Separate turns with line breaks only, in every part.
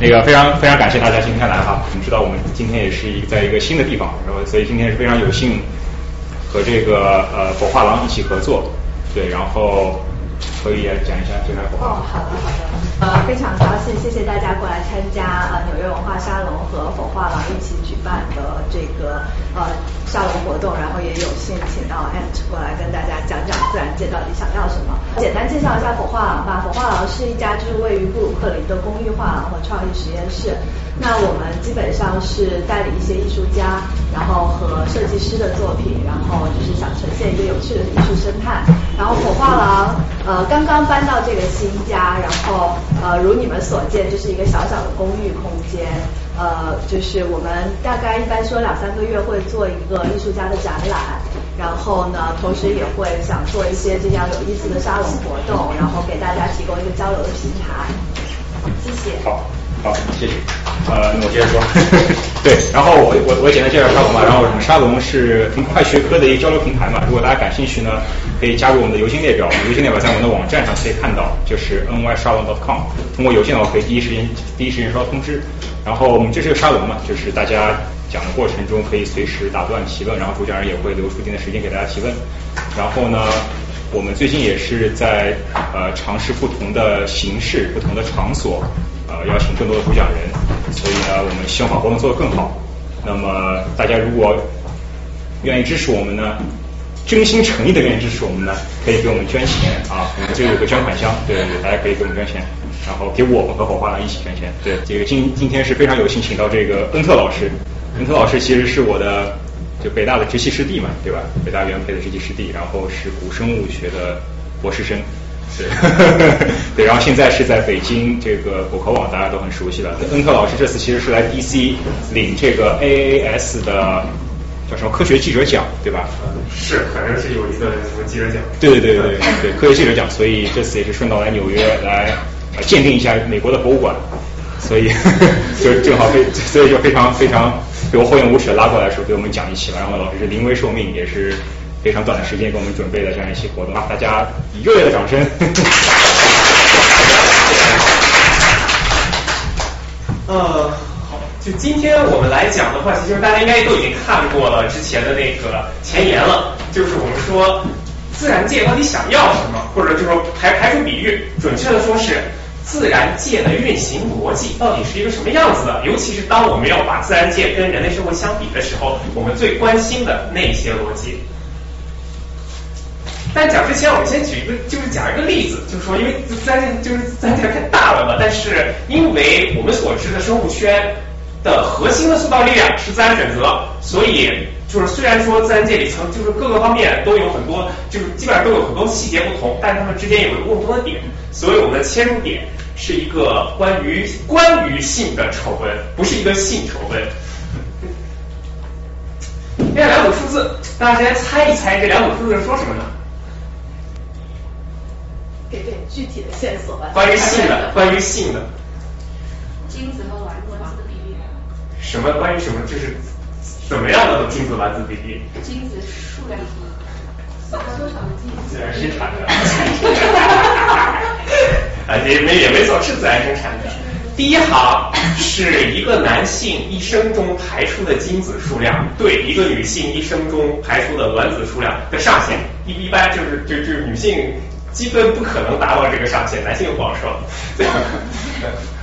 那个非常非常感谢大家今天来哈，我们知道我们今天也是一在一个新的地方，然后所以今天是非常有幸和这个呃火画廊一起合作，对，然后可以讲一下这台火画。
哦，好的好的，呃，非常高兴，谢谢大家过来参加呃纽约文化沙龙和火画廊一起举办的这个呃沙龙活动，然后也有幸请到 Ant 过来跟大家讲讲自然界到底想要什么。简单介绍一下火画廊吧，火画廊是一家就是位于布鲁克林的公寓画廊和创意实验室。那我们基本上是代理一些艺术家，然后和设计师的作品，然后就是想呈现一个有趣的艺术生态。然后火画廊呃刚刚搬到这个新家，然后呃如你们所见，就是一个小小的公寓空间。呃，就是我们大概一般说两三个月会做一个艺术家的展览，然后呢，同时也会想做一些这样有意思的沙龙活动，然后给大家提供一个交流的平台。谢谢。
好，谢谢。呃，那我接着说。对，然后我我我简单介绍沙龙吧。然后我们沙龙是快学科的一个交流平台嘛。如果大家感兴趣呢，可以加入我们的邮件列表。邮件列表在我们的网站上可以看到，就是 nyshalom.com。通过邮件的话，可以第一时间第一时间收到通知。然后我们这是个沙龙嘛，就是大家讲的过程中可以随时打断提问，然后主讲人也会留出一定的时间给大家提问。然后呢，我们最近也是在呃尝试不同的形式、不同的场所，呃邀请更多的主讲人，所以呢，我们希望把活动做得更好。那么大家如果愿意支持我们呢，真心诚意的愿意支持我们呢，可以给我们捐钱啊，我们这有个捐款箱，对对，大家可以给我们捐钱。然后给我们和火画廊一起捐钱。对，这个今今天是非常有幸请到这个恩特老师。恩特老师其实是我的就北大的直系师弟嘛，对吧？北大原配的直系师弟，然后是古生物学的博士生。对，对，然后现在是在北京这个果壳网，大家都很熟悉了。恩特老师这次其实是来 DC 领这个 AAS 的叫什么科学记者奖，对吧？
是，反正是有一个什么记者奖。
对对对对对，科学记者奖，所以这次也是顺道来纽约来。鉴定一下美国的博物馆，所以 就正好非，所以就非常非常被我厚颜无耻的拉过来的时候给我们讲一期了。然后老师是临危受命，也是非常短的时间给我们准备的这样一期活动啊！大家以热烈的掌声。
呃，好，就今天我们来讲的话，其实大家应该都已经看过了之前的那个前言了，就是我们说自然界到底想要什么，或者就是说排排除比喻，准确的说是。自然界的运行逻辑到底是一个什么样子的？尤其是当我们要把自然界跟人类社会相比的时候，我们最关心的那些逻辑。但讲之前，我们先举一个，就是讲一个例子，就是说，因为自然界就是自然界太大了嘛，但是因为我们所知的生物圈的核心的塑造力量是自然选择，所以就是虽然说自然界里层就是各个方面都有很多，就是基本上都有很多细节不同，但是它们之间有一个共同的点，所以我们的切入点。是一个关于关于性的丑闻，不是一个性丑闻。这两组数字，大家先猜一猜，这两组数字是说什么呢？
给点具体的线索吧。
关于性的，关于性的。
精子和卵子的比例。
什么？关于什么？就是怎么样的精子卵子比例？
精子数量。多少的精子？
自然生产的。啊，也没也没错，是自然生产的。第一行是一个男性一生中排出的精子数量对一个女性一生中排出的卵子数量的上限，一一般就是就就是女性基本不可能达到这个上限，男性又不好说。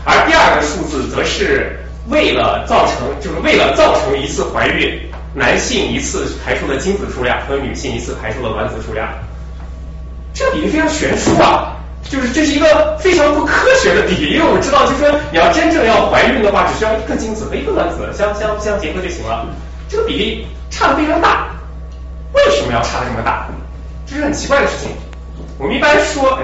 而第二个数字则是为了造成，就是为了造成一次怀孕，男性一次排出的精子数量和女性一次排出的卵子数量，这个比例非常悬殊啊。就是这是一个非常不科学的比例，因为我们知道，就是说你要真正要怀孕的话，只需要一个精子和一个卵子相相相结合就行了。这个比例差的非常大，为什么要差的这么大？这是很奇怪的事情。我们一般说，哎，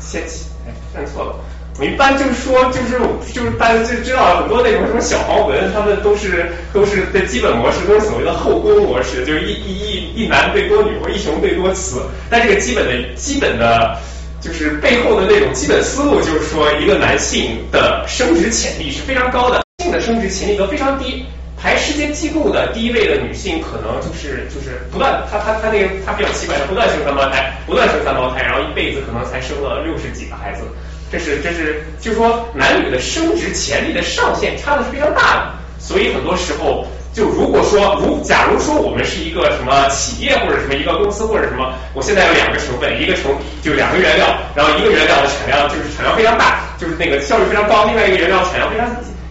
先起哎，认错了。我一般就是说，就是就是大家就知道很多那种什么小黄文，他们都是都是的基本模式，都是所谓的后宫模式，就是一一一一男对多女或一雄对多雌。但这个基本的基本的。就是背后的那种基本思路，就是说一个男性的生殖潜力是非常高的，性的生殖潜力都非常低。排世界纪录的第一位的女性，可能就是就是不断，她她她那个她比较奇怪，她不断生三胞胎，不断生三胞胎，然后一辈子可能才生了六十几个孩子。这是这是就是说男女的生殖潜力的上限差的是非常大的，所以很多时候就如果说如假如说我们是一个什么企业或者什么一个公司或者什么，我现在有两个成分，一个成就两个原料，然后一个原料的产量就是产量非常大，就是那个效率非常高，另外一个原料产量非常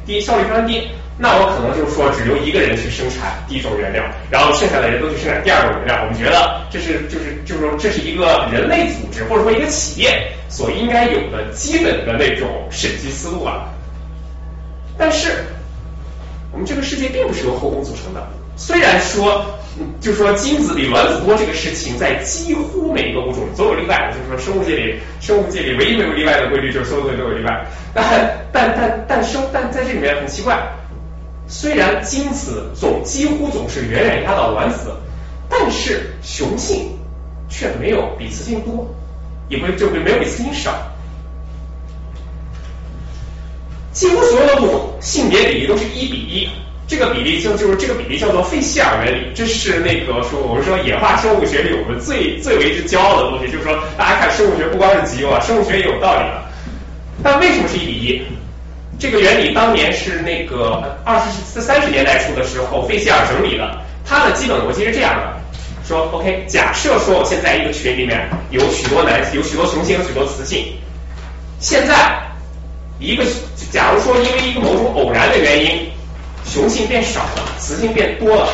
低，效率非常低。那我可能就是说，只留一个人去生产第一种原料，然后剩下的人都去生产第二种原料。我们觉得这是就是就是说，这是一个人类组织或者说一个企业所应该有的基本的那种审计思路啊。但是我们这个世界并不是由后宫组成的，虽然说就是说精子比卵子多这个事情，在几乎每一个物种总有例外，就是说生物界里生物界里唯一没有例外的规律就是所有的都有例外。但但但但生但在这里面很奇怪。虽然精子总几乎总是远远压倒卵子，但是雄性却没有比雌性多，也不就没有比雌性少。几乎所有的物种性别比例都是一比一，这个比例就就是这个比例叫做费希尔原理，这是那个说我们说演化生物学里我们最最为之骄傲的东西，就是说大家看生物学不光是极优啊，生物学也有道理的。但为什么是一比一？这个原理当年是那个二十三十年代初的时候，费希尔整理的。它的基本逻辑是这样的：说，OK，假设说我现在一个群里面有许多男，有许多雄性，有许多雌性。现在一个，假如说因为一个某种偶然的原因，雄性变少了，雌性变多了，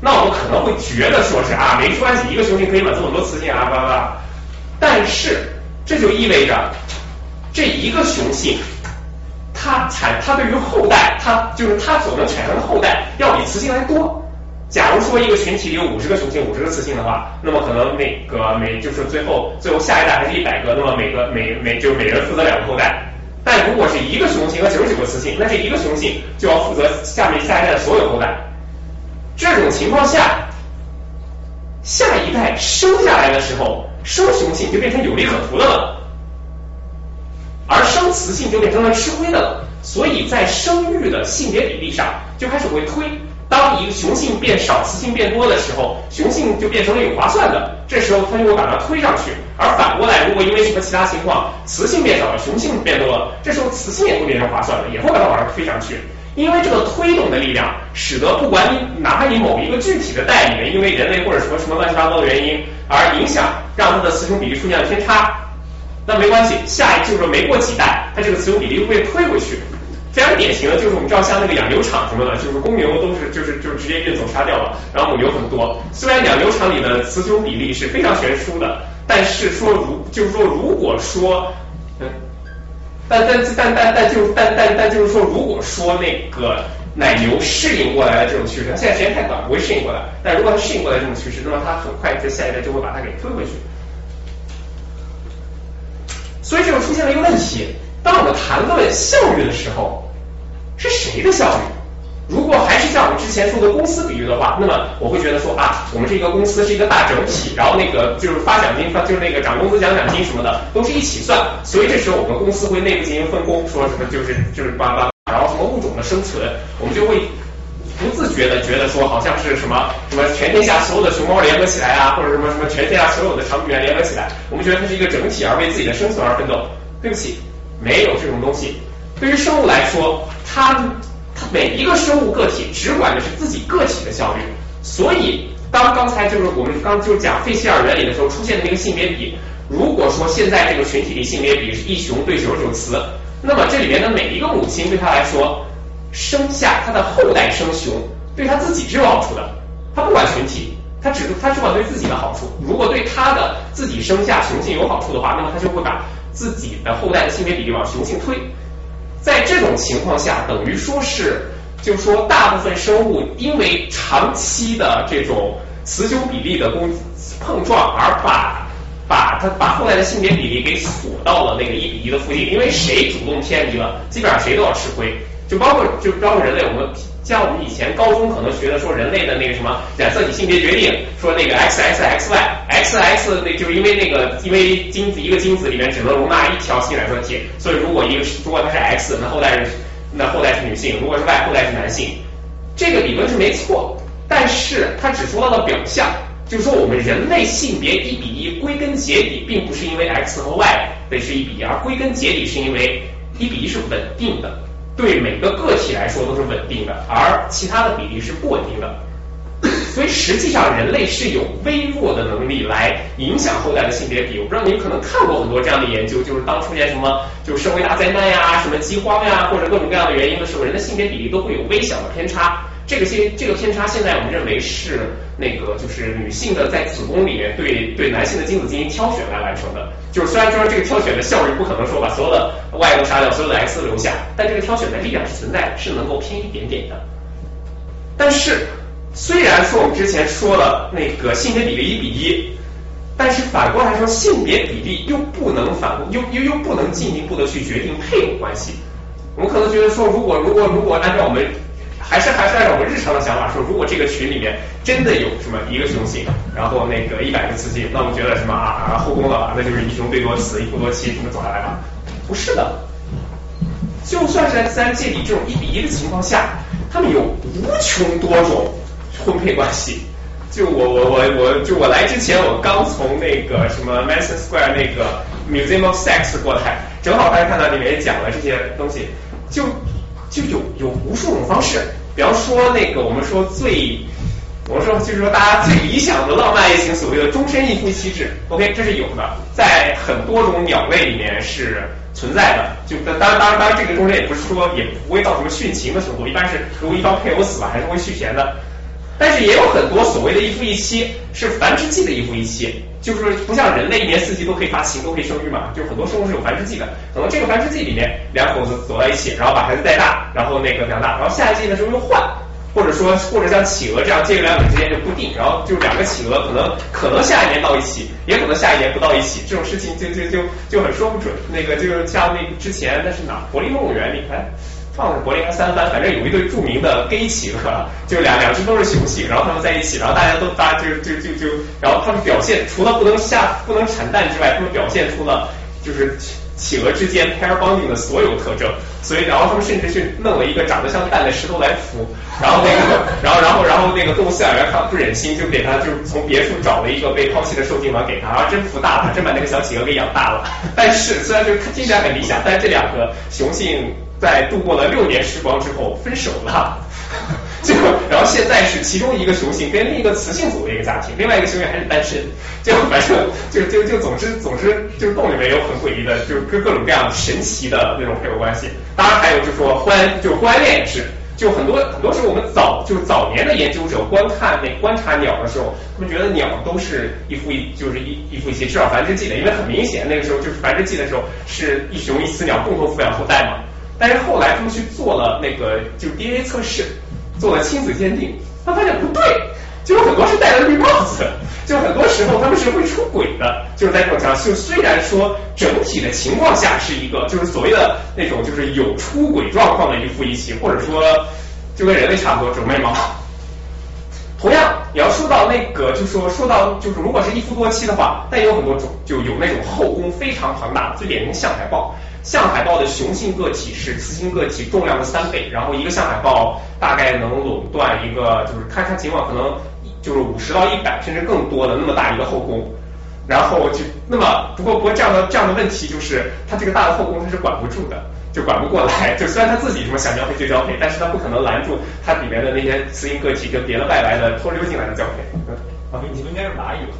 那我们可能会觉得说是啊，没关系，一个雄性可以满足很多雌性啊，巴拉巴拉。但是这就意味着这一个雄性。它产，它对于后代，它就是它所能产生的后代要比雌性还多。假如说一个群体里有五十个雄性，五十个雌性的话，那么可能每个每就是最后最后下一代还是一百个，那么每个每每就是每人负责两个后代。但如果是一个雄性和九十九个雌性，那这一个雄性就要负责下面下一代的所有后代。这种情况下，下一代生下来的时候，生雄性就变成有利可图的了。而生雌性就变成了吃亏的了，所以在生育的性别比例上就开始会推。当一个雄性变少，雌性变多的时候，雄性就变成了有划算的，这时候它就会把它推上去。而反过来，如果因为什么其他情况，雌性变少了，雄性变多了，这时候雌性也会变成划算的，也会把它往上推上去。因为这个推动的力量，使得不管你哪怕你某一个具体的代里面，因为人类或者什么什么乱七八糟的原因而影响，让它的雌雄比例出现了偏差。那没关系，下一就是说没过几代，它这个雌雄比例会被推回去。非常典型的就是我们知道像那个养牛场什么的，就是公牛都是就是就是直接运走杀掉了，然后母牛很多。虽然养牛场里的雌雄比例是非常悬殊的，但是说如就是说如果说，嗯，但但但但但就但但但就是说如果说那个奶牛适应过来的这种趋势，它现在时间太短不会适应过来，但如果它适应过来这种趋势，那么它很快在下一代就会把它给推回去。所以这就出现了一个问题：当我们谈论效率的时候，是谁的效率？如果还是像我们之前说的公司比喻的话，那么我会觉得说啊，我们这个公司是一个大整体，然后那个就是发奖金发就是那个涨工资奖奖金什么的都是一起算，所以这时候我们公司会内部进行分工，说什么就是就是叭叭，然后什么物种的生存，我们就会。不自觉的觉得说好像是什么什么全天下所有的熊猫联合起来啊，或者什么什么全天下所有的长臂猿联合起来，我们觉得它是一个整体而为自己的生存而奋斗。对不起，没有这种东西。对于生物来说，它它每一个生物个体只管的是自己个体的效率。所以当刚才就是我们刚就讲费希尔原理的时候出现的那个性别比，如果说现在这个群体里性别比是一雄对九十九雌，那么这里面的每一个母亲对他来说。生下他的后代生雄，对他自己是有好处的。他不管群体，他只他只管对自己的好处。如果对他的自己生下雄性有好处的话，那么他就会把自己的后代的性别比例往雄性推。在这种情况下，等于说是，就是说大部分生物因为长期的这种雌雄比例的攻碰撞，而把把它把后代的性别比例给锁到了那个一比一的附近。因为谁主动偏离了，基本上谁都要吃亏。就包括就包括人类，我们像我们以前高中可能学的说人类的那个什么染色体性别决定，说那个 X X X Y X X 那就是因为那个因为精子一个精子里面只能容纳一条性染色体，所以如果一个是如果它是 X，那后代是那后代是女性；如果是 Y，后代是男性。这个理论是没错，但是它只说到了表象，就是说我们人类性别一比一，归根结底并不是因为 X 和 Y 得是一比一，而归根结底是因为一比一是稳定的，对每个个体来说都是稳定的，而其他的比例是不稳定的。所以实际上人类是有微弱的能力来影响后代的性别比。我不知道您可能看过很多这样的研究，就是当出现什么就社会大灾难呀、什么饥荒呀，或者各种各样的原因的时候，人的性别比例都会有微小的偏差。这个性这个偏差现在我们认为是那个就是女性的在子宫里面对对男性的精子进行挑选来完成的。就是虽然说这个挑选的效率不可能说把所有的 Y 都杀掉，所有的 X 都留下，但这个挑选的力量是存在的，是能够偏一点点的。但是。虽然说我们之前说了那个性别比例一比一，但是反过来说，性别比例又不能反又又又不能进一步的去决定配偶关系。我们可能觉得说，如果如果如果按照我们还是还是按照我们日常的想法说，如果这个群里面真的有什么一个雄性，然后那个一百个雌性，那我们觉得什么啊啊后宫了，那就是一雄对多雌，一夫多妻，这么走下来吧？不是的，就算是在自然界里这种一比一的情况下，他们有无穷多种。婚配关系，就我我我我就我来之前，我刚从那个什么 Madison Square 那个 Museum of Sex 过来，正好还看到里面也讲了这些东西，就就有有无数种方式，比方说那个我们说最，我们说就是说大家最理想的浪漫爱情，所谓的终身一夫一妻制，OK，这是有的，在很多种鸟类里面是存在的，就当然当然当然这个终身也不是说也不会到什么殉情的程度，一般是如果一方配偶死了，还是会续弦的。但是也有很多所谓的一夫一妻是繁殖季的一夫一妻，就是不像人类一年四季都可以发情都可以生育嘛，就很多生物是有繁殖季的。可能这个繁殖季里面两口子走在一起，然后把孩子带大，然后那个养大，然后下一季的时候又换，或者说或者像企鹅这样，这个两者之间就不定，然后就两个企鹅可能可能下一年到一起，也可能下一年不到一起，这种事情就就就就很说不准。那个就像那之前那是哪柏林动物园里看。放是柏林还三番，反正有一对著名的 gay 企鹅，就两两只都是雄性，然后他们在一起，然后大家都大家就就就就，然后他们表现除了不能下不能产蛋之外，他们表现出了就是企鹅之间 pair bonding 的所有特征，所以然后他们甚至去弄了一个长得像蛋的石头来孵，然后那个然后然后然后那个动物饲养员看不忍心，就给他就从别处找了一个被抛弃的受精卵给他，然后真孵大了，真把那个小企鹅给养大了。但是虽然就听起来很理想，但是这两个雄性。在度过了六年时光之后分手了，就然后现在是其中一个雄性跟另一个雌性组的一个家庭，另外一个雄性还是单身，就反正就就就总之总之就是洞里面有很诡异的，就是各各种各样神奇的那种配偶关系。当然还有就是说婚就婚恋也是，就很多很多时候我们早就早年的研究者观看那观察鸟的时候，他们觉得鸟都是一夫一就是一一夫一妻，至少繁殖季的，因为很明显那个时候就是繁殖季的时候是一雄一雌鸟共同抚养后代嘛。但是后来他们去做了那个就 DNA 测试，做了亲子鉴定，他发现不对，就有很多是戴了绿帽子，就很多时候他们是会出轨的，就是在这种情况，就虽然说整体的情况下是一个就是所谓的那种就是有出轨状况的一夫一妻，或者说就跟人类差不多，整眉毛。同样，你要说到那个，就说说到就是如果是一夫多妻的话，但也有很多种，就有那种后宫非常庞大，最典型象海豹。象海豹的雄性个体是雌性个体重量的三倍，然后一个象海豹大概能垄断一个，就是看它情况，可能就是五十到一百甚至更多的那么大一个后宫，然后就那么不过不过这样的这样的问题就是它这个大的后宫它是管不住的，就管不过来，就虽然它自己什么想交配就交配，但是它不可能拦住它里面的那些雌性个体跟别的外来的偷溜进来的交配。
啊，你们应该是蚂蚁吧？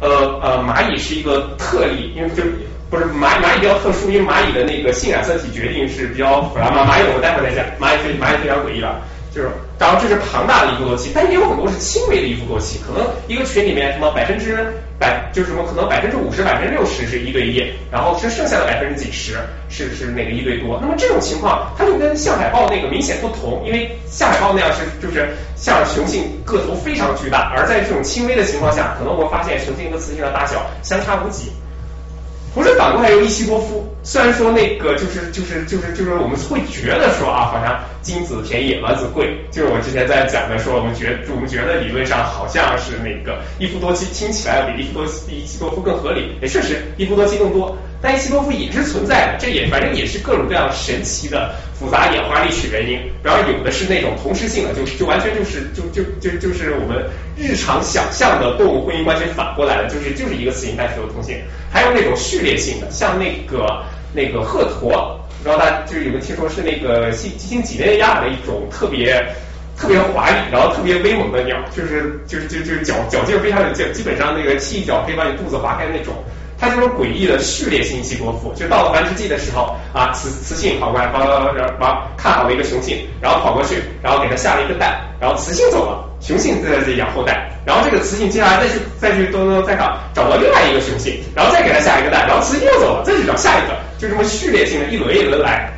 呃呃，蚂蚁是一个特例，因为就。不是蚂蚁蚂蚁比较特殊，因为蚂蚁的那个性染色体决定是比较复杂嘛。蚂蚁我们待会再讲，蚂蚁非蚂蚁非常诡异了，就是当然这是庞大的一夫多妻，但也有很多是轻微的一夫多妻，可能一个群里面什么百分之百就是什么可能百分之五十百分之六十是一对一，然后是剩下的百分之几十是是那个一对多。那么这种情况它就跟象海豹那个明显不同，因为象海豹那样是就是像雄性个头非常巨大，而在这种轻微的情况下，可能我们发现雄性和雌性的大小相差无几。同时反过来有一妻多夫，虽然说那个就是就是就是就是我们会觉得说啊，好像精子便宜卵子贵，就是我之前在讲的说，我们觉我们觉得理论上好像是那个一夫多妻听起来比一夫多一妻多夫更合理，也确实一夫多妻更多，但希多夫也是存在的，这也反正也是各种各样神奇的复杂演化历史原因。然后有的是那种同时性的，就就完全就是就就就就是我们日常想象的动物婚姻关系反过来的，就是就是一个雌性带雌的同性。还有那种序列性的，像那个那个鹤鸵，不知道大家就是有没有听说是那个新新几内亚的一种特别。特别华丽，然后特别威猛的鸟，就是就是就就是脚脚劲非常有劲，基本上那个踢一脚可以把你肚子划开那种。它这种诡异的序列性希多夫，就到了繁殖季的时候啊，雌雌性跑过来，把把看好了一个雄性，然后跑过去，然后给它下了一个蛋，然后雌性走了，雄性在这里养后代，然后这个雌性接下来再去再去咚咚再找找到另外一个雄性，然后再给它下一个蛋，然后雌性又走了，再去找下一个，就这么序列性的一轮一轮来。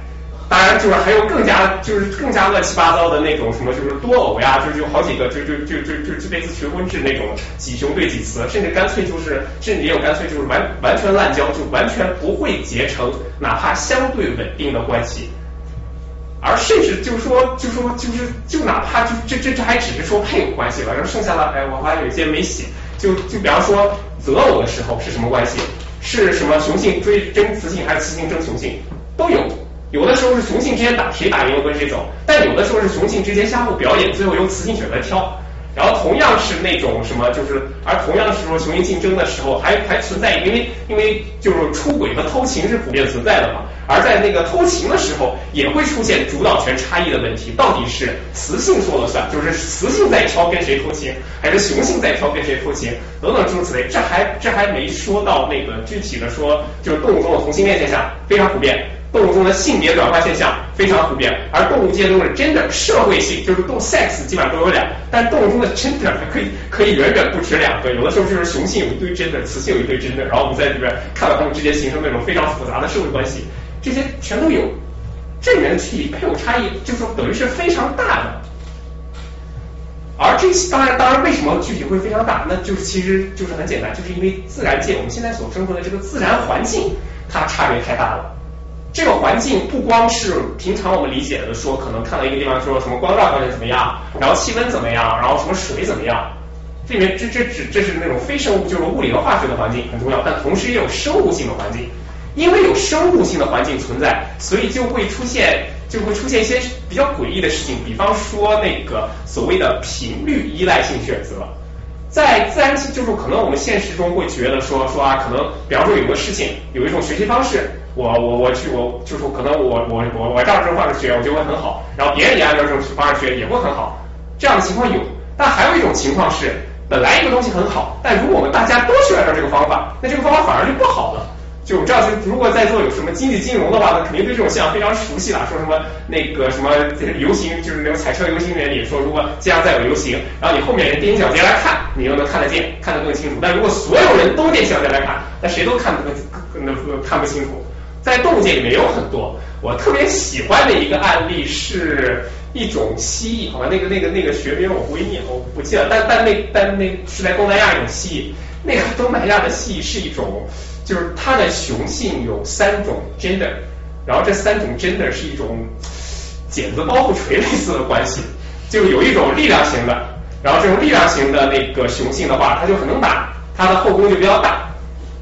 当然，就是还有更加就是更加乱七八糟的那种什么，就是多偶呀，就是有好几个，就就就就就就类似群婚制那种几雄对几雌，甚至干脆就是，甚至也有干脆就是完完全滥交，就完全不会结成哪怕相对稳定的关系，而甚至就说就说就是就哪怕就这这这还只是说配偶关系了，然后剩下的哎，我发现有些没写，就就比方说择偶的时候是什么关系？是什么雄性追争雌性还是雌性争雄性都有。有的时候是雄性之间打，谁打赢了跟谁走；但有的时候是雄性之间相互表演，最后由雌性选择挑。然后同样是那种什么，就是而同样是说雄性竞争的时候，还还存在，因为因为就是出轨和偷情是普遍存在的嘛。而在那个偷情的时候，也会出现主导权差异的问题，到底是雌性说了算，就是雌性在挑跟谁偷情，还是雄性在挑跟谁偷情，等等诸如此类。这还这还没说到那个具体的说，就是动物中的同性恋现象非常普遍。动物中的性别转化现象非常普遍，而动物界中的 gender 社会性就是动物 sex 基本上都有俩，但动物中的 gender 还可以可以远远不止两个，有的时候就是雄性有一堆 gender，雌性有一堆 gender，然后我们在里边看到它们之间形成那种非常复杂的社会关系，这些全都有。这里面的具体配偶差异，就是说等于是非常大的。而这些当然当然为什么具体会非常大，那就是其实就是很简单，就是因为自然界我们现在所生活的这个自然环境它差别太大了。这个环境不光是平常我们理解的说，可能看到一个地方说什么光照条件怎么样，然后气温怎么样，然后什么水怎么样，这里面这这只这是那种非生物，就是物理和化学的环境很重要，但同时也有生物性的环境，因为有生物性的环境存在，所以就会出现就会出现一些比较诡异的事情，比方说那个所谓的频率依赖性选择。在自然界，就是可能我们现实中会觉得说说啊，可能比方说有个事情，有一种学习方式，我我我去我就是可能我我我我照这种方式学，我就会很好，然后别人也按照这种方式学也会很好，这样的情况有。但还有一种情况是，本来一个东西很好，但如果我们大家都去按照这个方法，那这个方法反而就不好了。就我知道，就如果在座有什么经济金融的话，那肯定对这种现象非常熟悉了。说什么那个什么游行，就是那种彩车游行原理，说如果街上再有游行，然后你后面人踮脚尖来看，你又能看得见，看得更清楚。但如果所有人都踮脚尖来看，那谁都看不那看不清楚。在动物界里面有很多，我特别喜欢的一个案例是一种蜥蜴，好吧，那个那个那个学名我不会念，我不记得，但但那但那是在东南亚一种蜥蜴，那个东南亚的蜥蜴是一种。就是它的雄性有三种 gender，然后这三种 gender 是一种剪子包袱锤类似的关系，就有一种力量型的，然后这种力量型的那个雄性的话，它就很能打，它的后宫就比较大，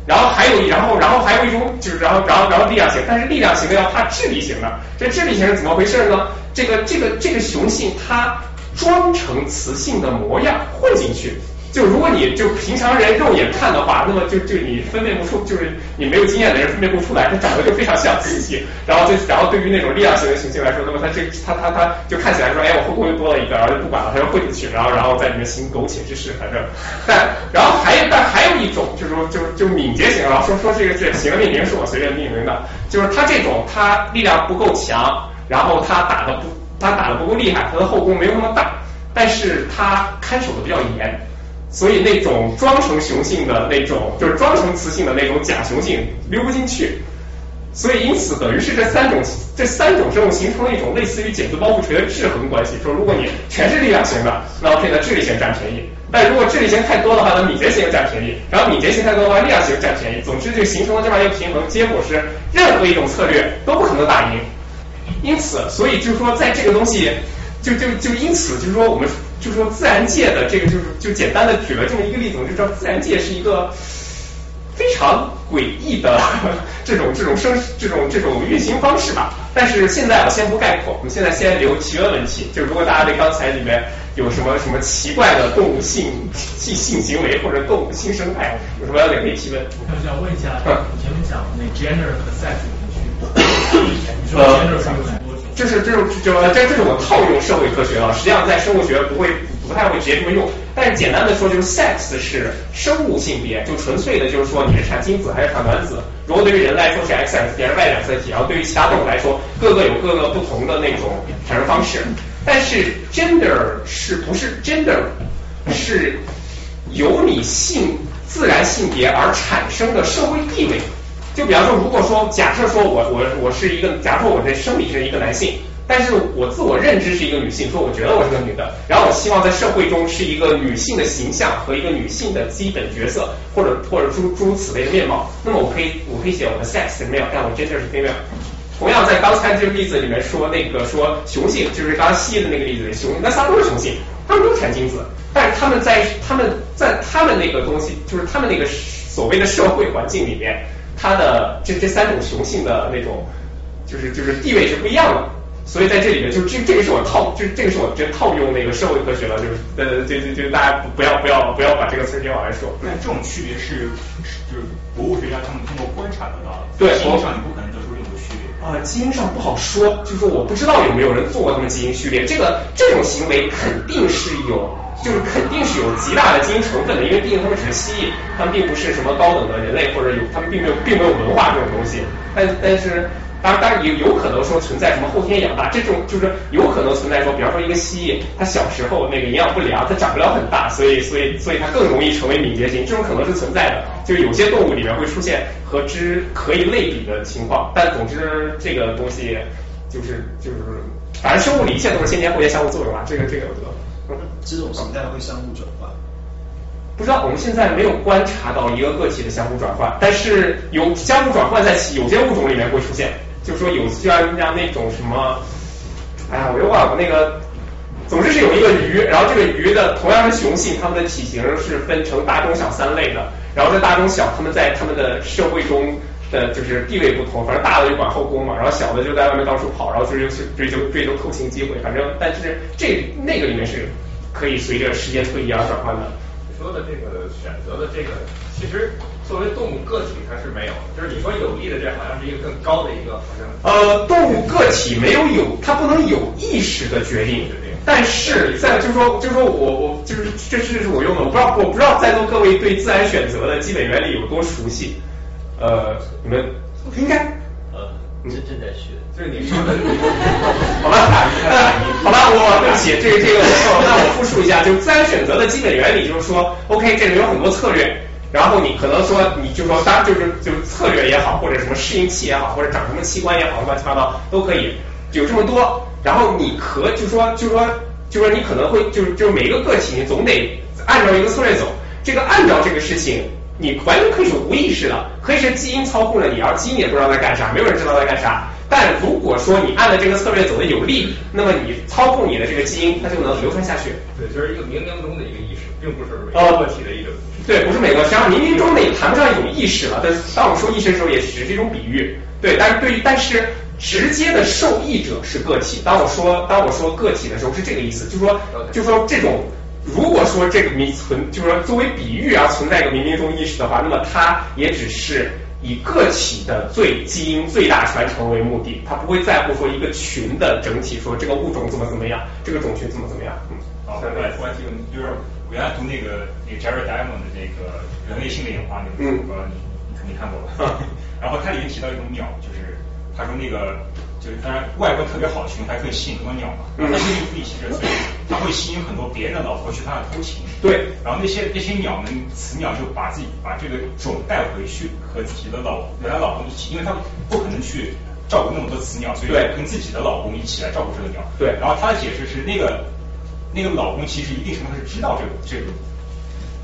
然后还有然后然后还有一种就是然后然后然后力量型，但是力量型的要怕智力型的，这智力型是怎么回事呢？这个这个这个雄性它装成雌性的模样混进去。就如果你就平常人肉眼看的话，那么就就你分辨不出，就是你没有经验的人分辨不出来，它长得就非常像雌性。然后就然后对于那种力量型的行星来说，那么它这它它它就看起来说，哎，我后宫又多了一个，然后就不管了，它就混进去，然后然后在里面行苟且之事，反正。但然后还但还有一种就是说就就敏捷型，然后说说这个这行的命名是我随便命名的，就是它这种它力量不够强，然后它打的不它打的不够厉害，它的后宫没有那么大，但是它看守的比较严。所以那种装成雄性的那种，就是装成雌性的那种假雄性溜不进去，所以因此等于是这三种这三种生物形成了一种类似于茧子包袱锤的制衡关系。说如果你全是力量型的，那 OK，那智力型占便宜；但如果智力型太多的话，那敏捷型占便宜；然后敏捷型太多的话，力量型占便宜。总之就形成了这么一个平衡，结果是任何一种策略都不可能打赢。因此，所以就是说在这个东西，就就就因此就是说我们。就说，自然界的这个，就是就简单的举了这么一个例子，我们就知道自然界是一个非常诡异的 这种这种生这种这种运行方式吧。但是现在我先不概括，我们现在先留提问问题，就如果大家对刚才里面有什么什么奇怪的动物性性性行为或者动物性生态，有什么要点可以提问。
我想问一下，你前面讲那 gender 和 sex？你说 gender
就是这种就这这是我套用社会科学了，实际上在生物学不会不太会直接这么用，但是简单的说就是 sex 是生物性别，就纯粹的就是说你是产精子还是产卵子。如果对于人来说是 X X 体还是 Y 染色体，然后对于其他动物来说，各个有各个不同的那种产生方式。但是 gender 是不是 gender 是由你性自然性别而产生的社会地位？就比方说，如果说假设说我我我是一个，假如说我这生理是一个男性，但是我自我认知是一个女性，说我觉得我是个女的，然后我希望在社会中是一个女性的形象和一个女性的基本角色，或者或者诸诸如此类的面貌，那么我可以我可以写我的 sex 是 male，但我 gender 是 female。同样在刚才这个例子里面说那个说雄性，就是刚刚蜥蜴的那个例子，雄那仨都是雄性，他们都产精子，但是他们在他们在他们那个东西，就是他们那个所谓的社会环境里面。它的这这三种雄性的那种，就是就是地位是不一样的，所以在这里面就这这个是我套，就是这个是我直接套用那个社会科学了，就是呃，就就就大家不要不要不要把这个词儿接往外说。
那这种区别是就是博物学家他们通过观察得到的，
对，
基因上你不可能
啊，基因上不好说，就是说我不知道有没有人做过他们基因序列，这个这种行为肯定是有。就是肯定是有极大的基因成分的，因为毕竟他们只是蜥蜴，他们并不是什么高等的人类，或者有他们并没有并没有文化这种东西。但但是当然当然也有可能说存在什么后天养大这种，就是有可能存在说，比方说一个蜥蜴，它小时候那个营养不良，它长不了很大，所以所以所以它更容易成为敏捷型，这种可能是存在的。就是有些动物里面会出现和之可以类比的情况，但总之这个东西就是就是反正生物里一切都是先天后天相互作用啊，这个这个我觉得。
这种形态会相互转换？
不知道，我们现在没有观察到一个个体的相互转换，但是有相互转换在其有些物种里面会出现，就说有像像那种什么，哎呀，我又忘了那个，总之是有一个鱼，然后这个鱼的同样是雄性，它们的体型是分成大中小三类的，然后这大中小它们在它们的社会中的就是地位不同，反正大的就管后宫嘛，然后小的就在外面到处跑，然后就是追求追求偷情机会，反正但是这那个里面是。可以随着时间推移而转换的。
你说的这个选择的这个，其实作为动物个体它是没有，就是你说有利的这好像是一个更高的一个，好像。
呃，动物个体没有有，它不能有意识的决定。但是在就是说就是说我我就是这是我用的，我不知道我不知道在座各位对自然选择的基本原理有多熟悉。呃，你们应该呃。
正正在学，
就是你说的，
好吧，好吧，我对不起，这个这个我错了，那我复述一下，就自然选择的基本原理就是说，OK，这里有很多策略，然后你可能说，你就说，当然就是就是策略也好，或者什么适应器也好，或者长什么器官也好，乱七八糟都可以，有这么多，然后你可就说就说就说你可能会就是就每个个体，你总得按照一个策略走，这个按照这个事情。你完全可以是无意识的，可以是基因操控了你，要基因也不知道在干啥，没有人知道在干啥。但如果说你按了这个策略走的有利，那么你操控你的这个基因，它就能流传下去。
对，就是一个冥冥中的一个意，并不是每个个体的一个。
对，不是每个，实际上冥冥中呢也谈不上一种意识了。但当我们说意识的时候，也只是一种比喻。对，但是对于但是直接的受益者是个体。当我说当我说个体的时候，是这个意思，就是说就是说这种。如果说这个冥存，就是说作为比喻而存在一个冥冥中意识的话，那么它也只是以个体的最基因最大传承为目的，它不会在乎说一个群的整体，说这个物种怎么怎么样，这个种群怎么怎么样。
嗯，好，我来关心就是我原来读那个那个 Jared Diamond 的那个人类性的演化那本书，我不知道你你肯定看过吧？然后它里面提到一种鸟，就是他说那个。就是当然外观特别好的群，还可以吸引很多鸟嘛。它是一个地栖者，所以它会吸引很多别人的老婆去它那偷情。
对。
然后那些那些鸟们，雌鸟就把自己把这个种带回去和自己的老原来老公一起，因为它不可能去照顾那么多雌鸟，所以跟自己的老公一起来照顾这个鸟。
对。
然后他的解释是，那个那个老公其实一定程度上是知道这个这个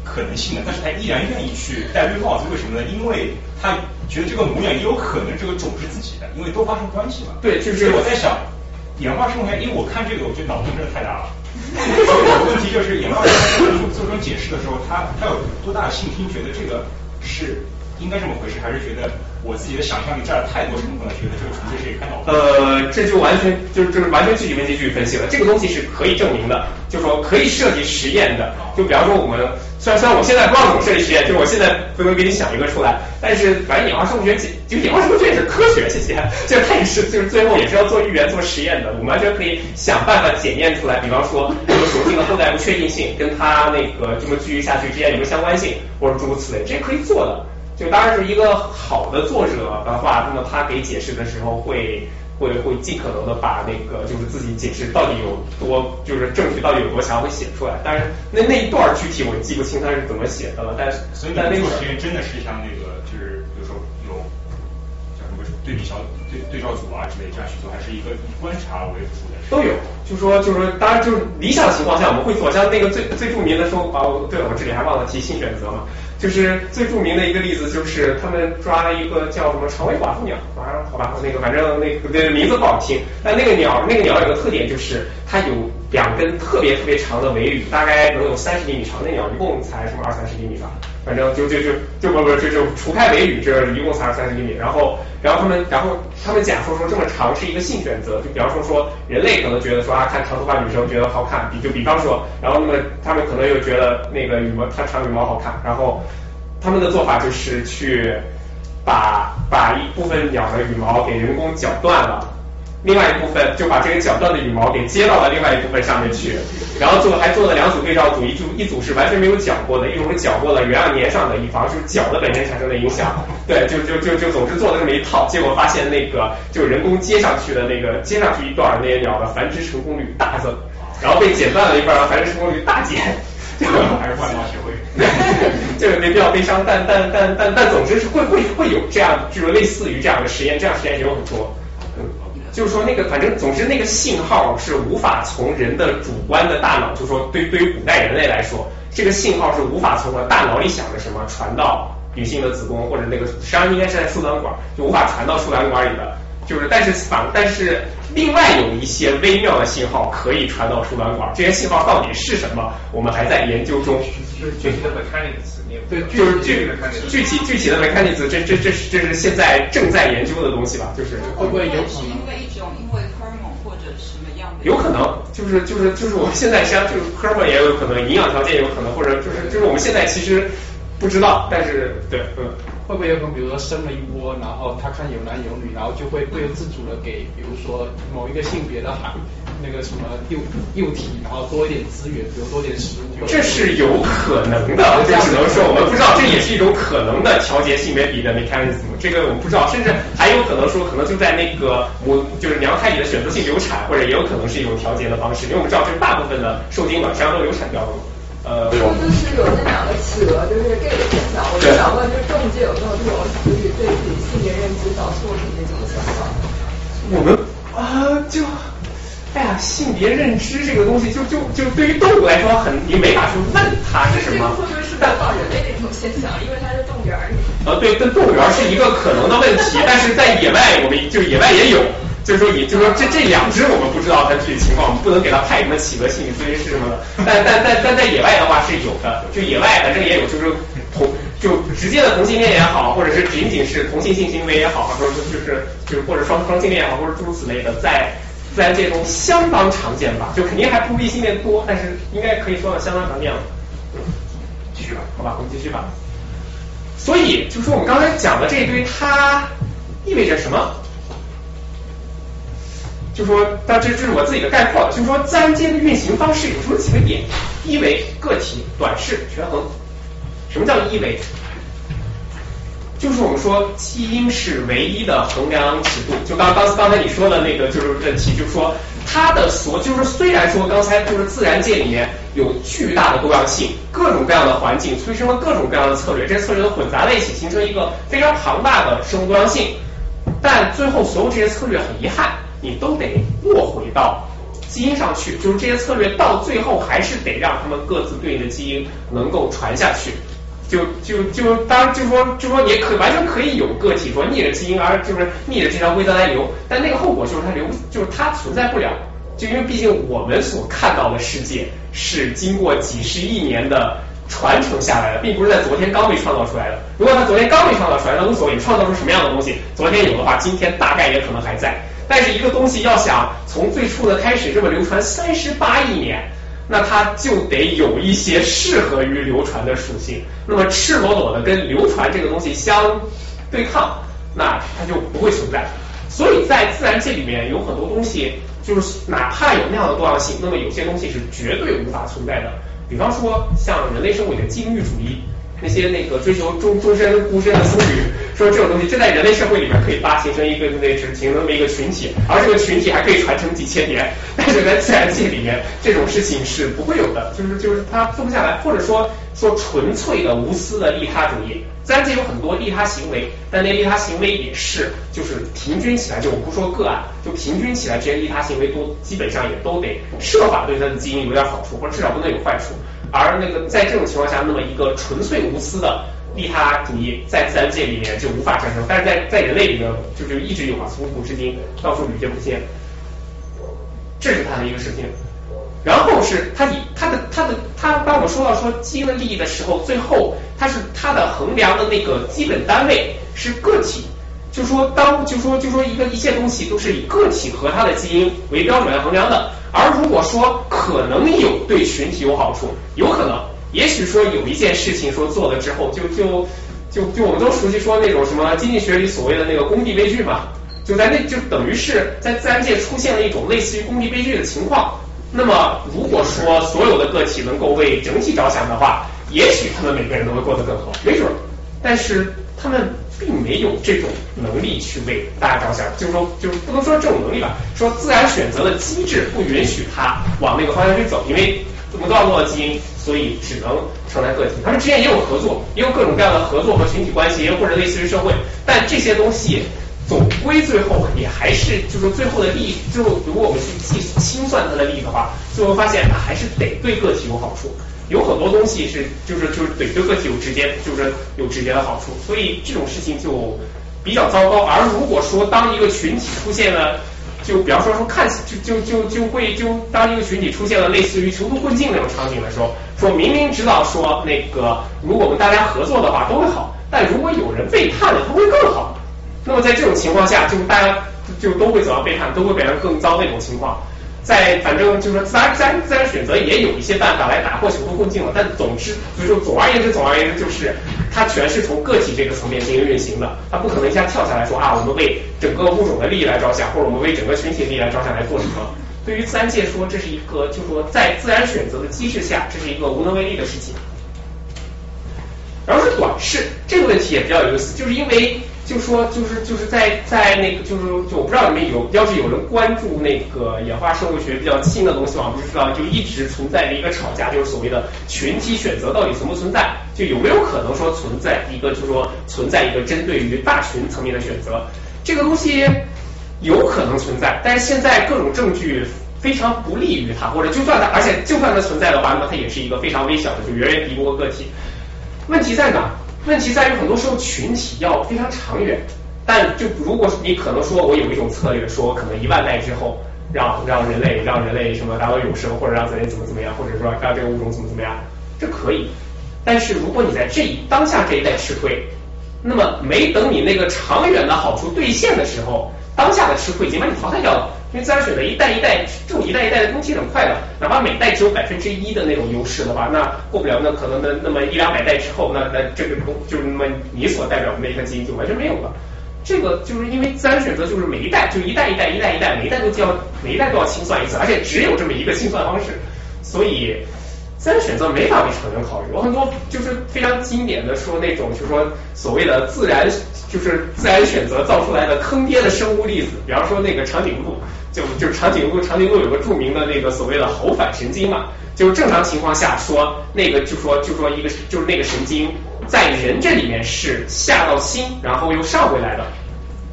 可能性的，但是他依然愿意去戴绿帽子，为什么呢？因为他。觉得这个母鸟也有可能这个种是自己的，因为都发生关系嘛。
对，就是
我在想，演化生物学，因为我看这个，我觉得脑洞真的太大了。有问题就是演化生物学做这种解释的时候，他他有多大的信心？觉得这个是应该这么回事，还是觉得我自己的想象力占了太多成分了，觉得这个纯粹是一个看脑洞？
呃，这就完全就是就是完全具体分析具体分析了。这个东西是可以证明的，就是说可以设计实验的。就比方说我们虽然虽然我现在不知道怎么设计实验，就是我现在不能给你想一个出来，但是反正演化生物学就演化生物学也是科学，谢谢。就是它也是就是最后也是要做预言做实验的，我们完全可以想办法检验出来。比方说这个属性的后代不确定性跟它那个这么继续下去之间有没有相关性，或者诸如此类，这是可以做的。就当然是一个好的作者的话，那么他给解释的时候会会会尽可能的把那个就是自己解释到底有多就是证据到底有多强会写出来。但是那那一段具体我记不清他是怎么写的了。但是
所以
在那个
做实验真的是像那个就是比如说有叫什么对比小对对照组啊之类这样去做，还是一个以观察为主的？
都有，就说就是说，当然就是理想情况下我们会做，像那个最最著名的说，啊对了，我这里还忘了提性选择嘛。就是最著名的一个例子，就是他们抓了一个叫什么长尾寡妇鸟，啊好吧，那个反正那个对名字不好听，但那个鸟那个鸟有个特点，就是它有两根特别特别长的尾羽，大概能有三十厘米长。那鸟一共才什么二三十厘米吧，反正就就就就不不就就除开尾羽，这一共才三十厘米。然后然后他们然后他们假说说这么长是一个性选择，就比方说说人类可能觉得说啊看长头发女生觉得好看，比就比方说，然后那么他们可能又觉得那个羽毛它长羽毛好看，然后。他们的做法就是去把把一部分鸟的羽毛给人工绞断了，另外一部分就把这个绞断的羽毛给接到了另外一部分上面去，然后做还做了两组对照组，一组一组是完全没有绞过的，一种是绞过了原样粘上的，以防是绞的本身产生的影响。对，就就就就总是做了这么一套，结果发现那个就人工接上去的那个接上去一段那些鸟的繁殖成功率大增，然后被剪断了一半，繁殖成功率大减。
这个还是外貌协会，
这个 没必要悲伤，但但但但但总之是会会会有这样，就是类似于这样的实验，这样实验也有很多。就是说那个反正总之那个信号是无法从人的主观的大脑，就是说对对于古代人类来说，这个信号是无法从我大脑里想着什么传到女性的子宫或者那个实际上应该是在输卵管，就无法传到输卵管里的。就是但是反但是另外有一些微妙的信号可以传到输卵管，这些信号到底是什么？我们还在研究中。
就是具体的 mechanics，
对，就是具具体具体的 mechanics，这这这是这是现在正在研究的东西吧？就是
会不会有可能因为一种因为荷尔蒙或者什么样的？
有可能，就是就是就是我们现在实际上就是科尔蒙也有可能，营养条件也有可能，或者就是就是我们现在其实不知道，但是对，嗯。
会不会有可能，比如说生了一窝，然后他看有男有女，然后就会不由自主的给，比如说某一个性别的孩那个什么幼幼体，然后多一点资源，比如多点食物。
这是有可能的，这只能说我们不知道，这也是一种可能的调节性别比的 mechanism。这个我们不知道，甚至还有可能说，可能就在那个母就是娘胎里的选择性流产，或者也有可能是一种调节的方式，因为我们知道，这大部分的受精卵实际上都流产掉了。
呃，就是有那两个企鹅，就是这个现象，我就想问，就是中介有没有这种词语对自己性别认知搞错的那种情况？
我们啊，就哎呀，性别认知这个东西，就就就对于动物来说，很你没法去问它是什么。
会不会是模仿人类的一种现象？因为它是动物园里。
呃，对，跟动物园是一个可能的问题，但是在野外，我们就野外也有。就是说，也就是说，这这两只我们不知道它具体情况，我们不能给它派什么企鹅心理咨询师什么的。但但但但在野外的话是有的，就野外反正也有，就是同就直接的同性恋也好，或者是仅仅是同性性行为也好，或者说就是就是或者双双性恋也好，或者诸如此类的，在自然界中相当常见吧。就肯定还不如异性恋多，但是应该可以说相当常见了。继续吧，好吧，我们继续吧。所以就是说，我们刚才讲的这一堆，它意味着什么？就说，但这这是我自己的概括，就是说，自然界的运行方式有这么几个点：一维个体短视权衡。什么叫一维？就是我们说基因是唯一的衡量尺度。就刚刚刚才你说的那个就是问题，就是说它的所就是虽然说刚才就是自然界里面有巨大的多样性，各种各样的环境催生了各种各样的策略，这些策略都混杂在一起，形成一个非常庞大的生物多样性。但最后所有这些策略很遗憾。你都得落回到基因上去，就是这些策略到最后还是得让他们各自对应的基因能够传下去。就就就当然就说就说也可完全可以有个体说逆着基因而就是逆着这条规则来流，但那个后果就是它流就是它存在不了。就因为毕竟我们所看到的世界是经过几十亿年的传承下来的，并不是在昨天刚被创造出来的。如果它昨天刚被创造出来，那无所谓，创造出什么样的东西，昨天有的话，今天大概也可能还在。但是一个东西要想从最初的开始这么流传三十八亿年，那它就得有一些适合于流传的属性。那么赤裸裸的跟流传这个东西相对抗，那它就不会存在。所以在自然界里面有很多东西，就是哪怕有那样的多样性，那么有些东西是绝对无法存在的。比方说像人类社会的禁欲主义。那些那个追求终终身孤身的僧侣说这种东西，这在人类社会里面可以发形成一个那形成那么一个群体，而这个群体还可以传承几千年。但是在自然界里面，这种事情是不会有的，就是就是它做不下来，或者说说纯粹的无私的利他主义。自然界有很多利他行为，但那利他行为也是就是平均起来，就我不说个案，就平均起来这些利他行为都基本上也都得设法对它的基因有点好处，或者至少不能有坏处。而那个在这种情况下，那么一个纯粹无私的利他主义，在自然界里面就无法产生，但是在在人类里面就是一直有啊，从古至今到处屡见不鲜。这是他的一个事情。然后是他以他的他的他当我说到说基因的利益的时候，最后他是他的衡量的那个基本单位是个体，就说当就说就说一个一切东西都是以个体和它的基因为标准来衡量的。而如果说可能有对群体有好处，有可能，也许说有一件事情说做了之后，就就就就我们都熟悉说那种什么经济学里所谓的那个工地悲剧嘛，就在那就等于是在自然界出现了一种类似于工地悲剧的情况。那么如果说所有的个体能够为整体着想的话，也许他们每个人都会过得更好，没准儿。但是他们。并没有这种能力去为大家着想，就是说，就是不能说这种能力吧，说自然选择的机制不允许他往那个方向去走，因为怎么多样多的基因，所以只能承担个体。他们之间也有合作，也有各种各样的合作和群体关系，或者类似于社会，但这些东西总归最后也还是，就是最后的利益，最后如果我们去计清算它的利益的话，最后发现它还是得对个体有好处。有很多东西是，就是就是对对个体有直接，就是有直接的好处，所以这种事情就比较糟糕。而如果说当一个群体出现了，就比方说说看，就就就就会就当一个群体出现了类似于囚徒困境那种场景的时候，说明明知道说那个如果我们大家合作的话都会好，但如果有人背叛了，他会更好。那么在这种情况下，就大家就都会走到背叛，都会变成更糟那种情况。在反正就是说自然自然自然选择也有一些办法来打破囚徒困境了，但总之所以说总而言之总而言之就是它全是从个体这个层面进行运行的，它不可能一下跳下来说啊我们为整个物种的利益来着想，或者我们为整个群体利益来着想来做什么。对于自然界说，这是一个就是说在自然选择的机制下，这是一个无能为力的事情。然后是短视这个问题也比较有意思，就是因为。就说就是就是在在那个就是就我不知道你们有要是有人关注那个演化社会学比较新的东西，我不知道就一直存在着一个吵架，就是所谓的群体选择到底存不存在？就有没有可能说存在一个就是说存在一个针对于大群层面的选择？这个东西有可能存在，但是现在各种证据非常不利于它，或者就算它，而且就算它存在的话，那么它也是一个非常微小的，就远远敌不过个体。问题在哪？问题在于，很多时候群体要非常长远，但就如果你可能说，我有一种策略，说可能一万代之后，让让人类让人类什么达到永生，或者让人类怎么怎么样，或者说让这个物种怎么怎么样，这可以。但是如果你在这一当下这一代吃亏，那么没等你那个长远的好处兑现的时候，当下的吃亏已经把你淘汰掉了。因为自然选择一代一代这种一代一代的更替很快的，哪怕每代只有百分之一的那种优势的话，那过不了那可能那那么一两百代之后，那那这个就是那么你所代表的那一颗基因就完全没有了。这个就是因为自然选择就是每一代就一代一代一代一代每一代都要每一代都要清算一次，而且只有这么一个清算方式，所以自然选择没法为成人考虑。有很多就是非常经典的说那种就是说所谓的自然就是自然选择造出来的坑爹的生物粒子，比方说那个长颈鹿。就就长颈鹿，长颈鹿有个著名的那个所谓的喉返神经嘛，就正常情况下说那个就说就说一个就是那个神经在人这里面是下到心，然后又上回来的，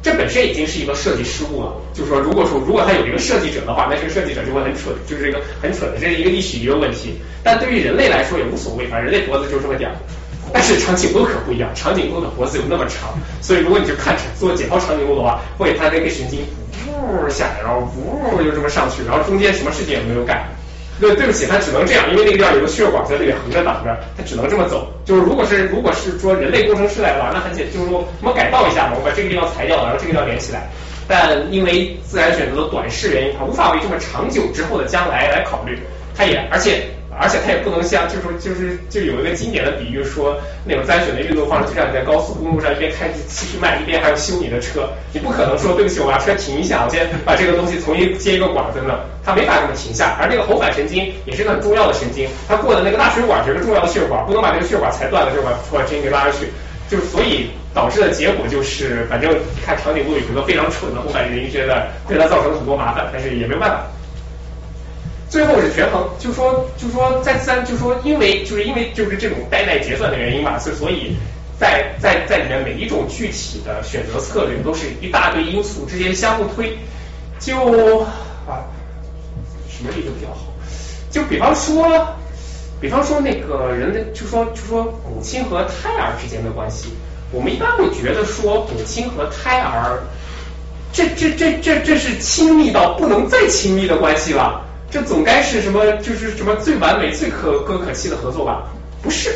这本身已经是一个设计失误了。就是说如果说如果他有一个设计者的话，那这个设计者就会很蠢，就是一个很蠢的，这是一个历史遗留问题。但对于人类来说也无所谓，反正人类脖子就这么点儿。但是长颈鹿可不一样，长颈鹿的脖子有那么长，所以如果你去看做解剖长颈鹿的话，会它那个神经。呜下来，然后呜就这么上去，然后中间什么事情也没有干，对，对不起，它只能这样，因为那个地方有个血管在这里横着挡着，它只能这么走。就是如果是如果是说人类工程师来玩，那很简，就是说我们改造一下嘛，我把这个地方裁掉，然后这个地方连起来。但因为自然选择的短视原因，它无法为这么长久之后的将来来考虑。它也而且而且它也不能像，就是说就是就有一个经典的比喻说，那种自然选的运动方式，就像你在高速公路上一边开七十迈，一边还要修你的车，你不可能说对不起，我把车停一下，我先把这个东西重新接一个管等等，它没法这么停下。而那个喉返神经也是个很重要的神经，它过的那个大血管是个重要的血管，不能把这个血管裁断了就把把神经给拉下去，就所以导致的结果就是，反正看长颈鹿有一个非常蠢的后返神经觉得对它造成了很多麻烦，但是也没有办法。最后是权衡，就说就说再三就说因为就是因为就是这种代代结算的原因嘛，所所以在在在里面每一种具体的选择策略都是一大堆因素之间相互推，就啊什么例子比较好？就比方说比方说那个人的就说就说母亲和胎儿之间的关系，我们一般会觉得说母亲和胎儿这这这这这是亲密到不能再亲密的关系了。这总该是什么？就是什么最完美、最可歌可泣的合作吧？不是，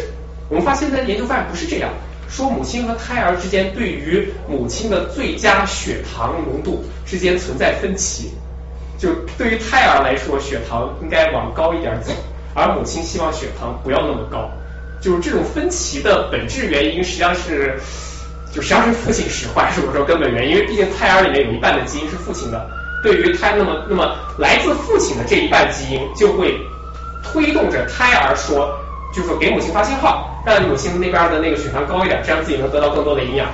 我们发现，在研究发现不是这样。说母亲和胎儿之间对于母亲的最佳血糖浓度之间存在分歧。就对于胎儿来说，血糖应该往高一点走，而母亲希望血糖不要那么高。就是这种分歧的本质原因，实际上是就实际上是父亲使坏，是我说根本原因，因为毕竟胎儿里面有一半的基因是父亲的。对于胎，那么那么来自父亲的这一半基因就会推动着胎儿说，就是说给母亲发信号，让母亲那边的那个血糖高一点，这样自己能得到更多的营养。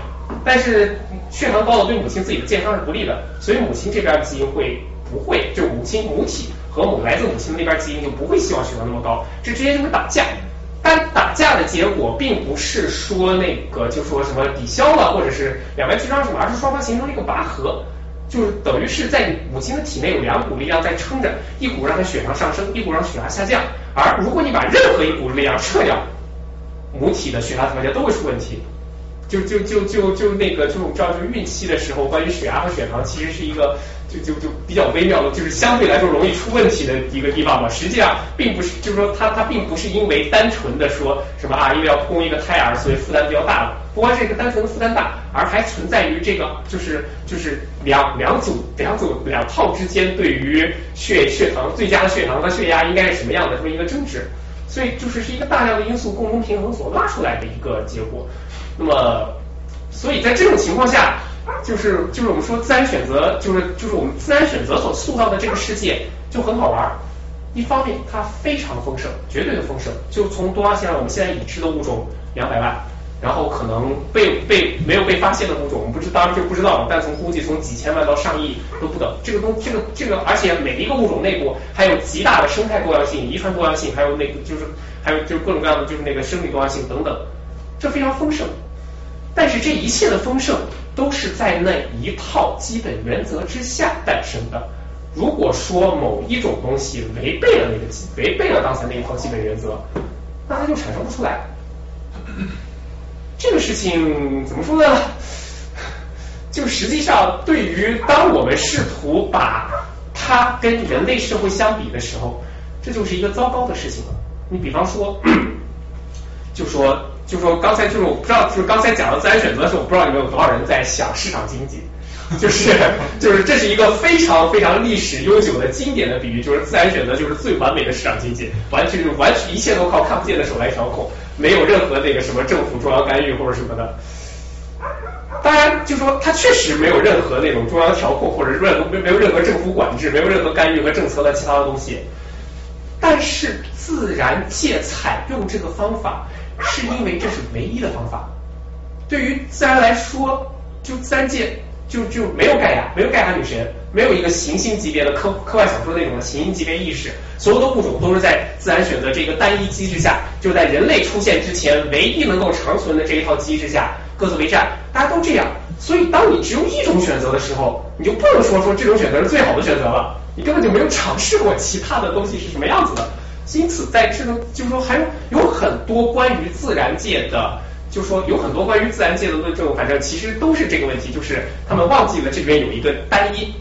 但是血糖高了对母亲自己的健康是不利的，所以母亲这边的基因会不会就母亲母体和母来自母亲的那边基因就不会希望血糖那么高，这直接就是打架。但打架的结果并不是说那个就说什么抵消了，或者是两败俱伤什么，而是双方形成了一个拔河。就是等于是在母亲的体内有两股力量在撑着，一股让她血糖上升，一股让血压下降。而如果你把任何一股力量撤掉，母体的血压条件都会出问题。就就就就就那个，就是我们知道，就是孕期的时候，关于血压和血糖其实是一个就就就比较微妙的，就是相对来说容易出问题的一个地方嘛。实际上并不是，就是说它它并不是因为单纯的说什么啊，因为要供一个胎儿，所以负担比较大了。不光是一个单纯的负担大，而还存在于这个就是就是两两组两组两套之间对于血血糖最佳的血糖和血压应该是什么样的这么一个争执。所以就是是一个大量的因素共同平衡所拉出来的一个结果。那么，所以在这种情况下，就是就是我们说自然选择，就是就是我们自然选择所塑造的这个世界就很好玩。一方面它非常丰盛，绝对的丰盛，就从多样性上我们现在已知的物种两百万，然后可能被被没有被发现的物种，我们不知当然就不知道了，但从估计从几千万到上亿都不等。这个东这个这个，而且每一个物种内部还有极大的生态多样性、遗传多样性，还有那个就是还有就是各种各样的就是那个生理多样性等等，这非常丰盛。但是这一切的丰盛都是在那一套基本原则之下诞生的。如果说某一种东西违背了那个基违背了刚才那一套基本原则，那它就产生不出来。这个事情怎么说呢？就实际上，对于当我们试图把它跟人类社会相比的时候，这就是一个糟糕的事情了。你比方说，就说就说刚才就是我不知道，就是刚才讲到自然选择的时候，我不知道你们有多少人在想市场经济。就是就是这是一个非常非常历史悠久的经典的比喻，就是自然选择就是最完美的市场经济，完全是完全一切都靠看不见的手来调控，没有任何那个什么政府中央干预或者什么的。当然，就说它确实没有任何那种中央调控或者任何没没有任何政府管制，没有任何干预和政策的其他的东西。但是自然界采用这个方法，是因为这是唯一的方法。对于自然来说，就自然界。就就没有盖亚，没有盖亚女神，没有一个行星级别的科科幻小说那种的行星级别意识，所有的物种都是在自然选择这个单一机制下，就在人类出现之前唯一能够长存的这一套机制下各自为战，大家都这样。所以当你只有一种选择的时候，你就不能说说这种选择是最好的选择了，你根本就没有尝试过其他的东西是什么样子的。因此，在这种就是说还有有很多关于自然界的。就是说有很多关于自然界的论证，反正其实都是这个问题，就是他们忘记了这边有一个单一，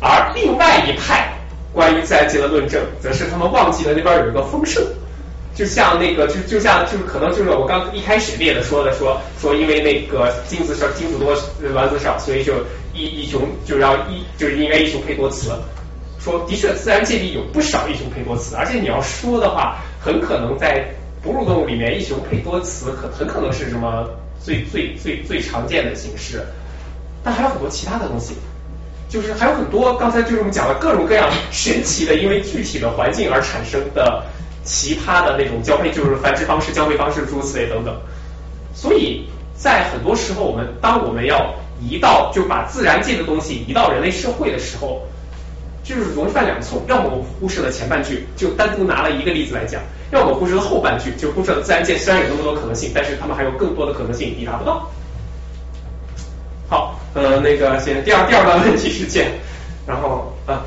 而另外一派关于自然界的论证，则是他们忘记了那边有一个丰盛。就像那个，就就像就是可能就是我刚一开始列的说的说说，因为那个精子少，精子多，卵子少，所以就一一雄就要一就是因为一雄配多雌。说的确，自然界里有不少异雄配多雌，而且你要说的话，很可能在哺乳动物里面，异雄配多雌可很可能是什么最最最最常见的形式。但还有很多其他的东西，就是还有很多刚才就是我们讲的各种各样神奇的，因为具体的环境而产生的。奇葩的那种交配，就是繁殖方式、交配方式诸如此类等等。所以在很多时候，我们当我们要移到就把自然界的东西移到人类社会的时候，就是容易犯两错。要么我忽视了前半句，就单独拿了一个例子来讲；要么忽视了后半句，就忽视了自然界虽然有那么多可能性，但是他们还有更多的可能性抵达不到。好，呃，那个先第二第二个问题是见，然后啊。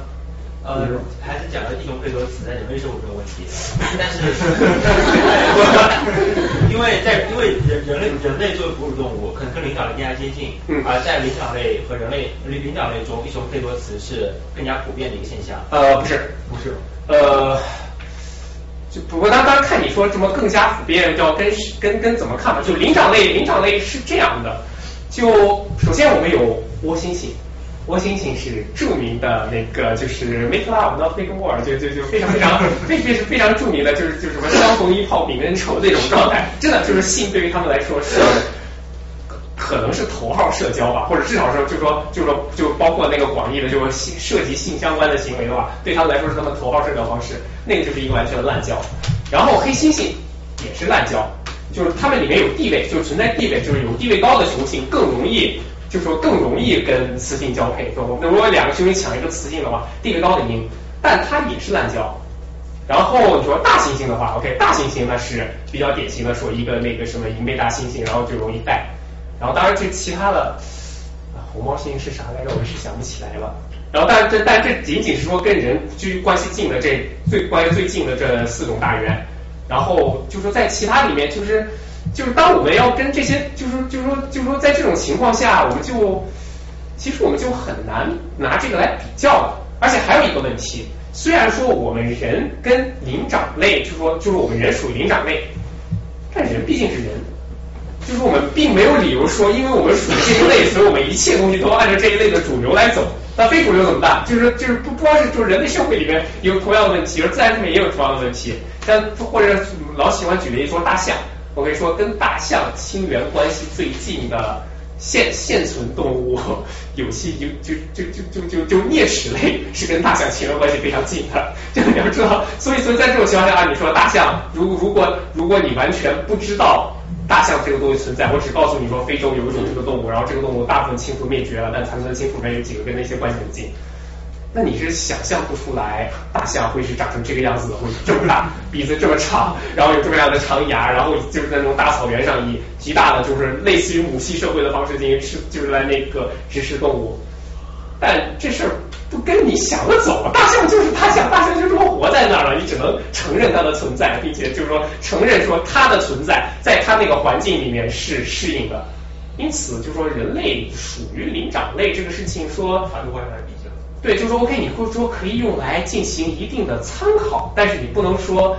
呃，还是讲了一雄配多雌在人类社会这个问题，但是，因为在因为人人类人类作为哺乳动物，可能跟灵长类更加接近，嗯而在灵长类和人类灵灵长类中，一雄配多雌是更加普遍的一个现象。
呃，不是，不是，呃，就不过当当然看你说什么更加普遍，要跟跟跟怎么看吧。就灵长类，灵长类是这样的，就首先我们有窝猩猩。窝猩猩是著名的那个，就是 make love not make war，就就就 非常非常非非是非常著名的，就是就什么相逢一炮泯恩仇那种状态，真的就是性对于他们来说是可能是头号社交吧，或者至少说就说就说就包括那个广义的，就是性涉及性相关的行为的话，对他们来说是他们头号社交方式，那个就是一个完全的滥交。然后黑猩猩也是滥交，就是他们里面有地位，就存在地位，就是有地位高的雄性更容易。就说更容易跟雌性交配，说那如果两个雄性抢一个雌性的话，地位高的赢，但它也是滥交。然后你说大猩猩的话，OK，大猩猩那是比较典型的，说一个那个什么银背大猩猩，然后就容易带。然后当然这其他的，红毛猩猩是啥来着？我是想不起来了。然后但这但这仅仅是说跟人居关系近的这最关系最近的这四种大猿。然后就说在其他里面就是。就是当我们要跟这些，就是就是说，就是说，在这种情况下，我们就其实我们就很难拿这个来比较了。而且还有一个问题，虽然说我们人跟灵长类，就是说，就是我们人属于灵长类，但人毕竟是人，就是我们并没有理由说，因为我们属于这一类，所以我们一切东西都按照这一类的主流来走。那非主流怎么办？就是就是不不光是就是人类社会里面有同样的问题，而自然里面也有同样的问题。像或者老喜欢举例说大象。我跟你说，跟大象亲缘关系最近的现现存动物，有些就就就就就就就啮齿类是跟大象亲缘关系非常近的。就你要知道，所以所以在这种情况下，你说大象，如果如果如果你完全不知道大象这个东西存在，我只告诉你说非洲有一种这个动物，然后这个动物大部分亲属灭绝了，但残存的亲属里面有几个跟那些关系很近。那你是想象不出来，大象会是长成这个样子的，会这么大，鼻子这么长，然后有这么样的长牙，然后就是在那种大草原上以极大的就是类似于母系社会的方式进行吃，就是来那个植食动物。但这事儿不跟你想的走，大象就是大象，大象就这么活在那儿了，你只能承认它的存在，并且就是说承认说它的存在在它那个环境里面是适应的。因此，就说人类属于灵长类这个事情，说
法律外来比。
对，就是说 OK，你会说可以用来进行一定的参考，但是你不能说，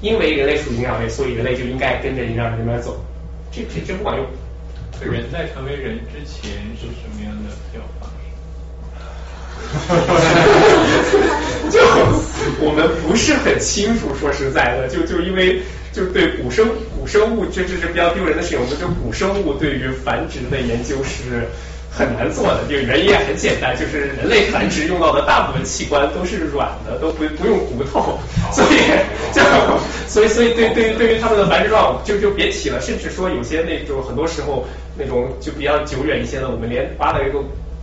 因为人类属于灵长类，所以人类就应该跟着灵长类那边走，这这这不管用。
人在成为人之前是什么样的配偶方
式？就我们不是很清楚，说实在的，就就因为就对古生古生物，这这是比较丢人的事情。我们对古生物对于繁殖的研究是。很难做的，就原因也很简单，就是人类繁殖用到的大部分器官都是软的，都不不用骨头，所以就所以所以对对于对于他们的繁殖状况就就别提了，甚至说有些那种很多时候那种就比较久远一些的，我们连挖的一个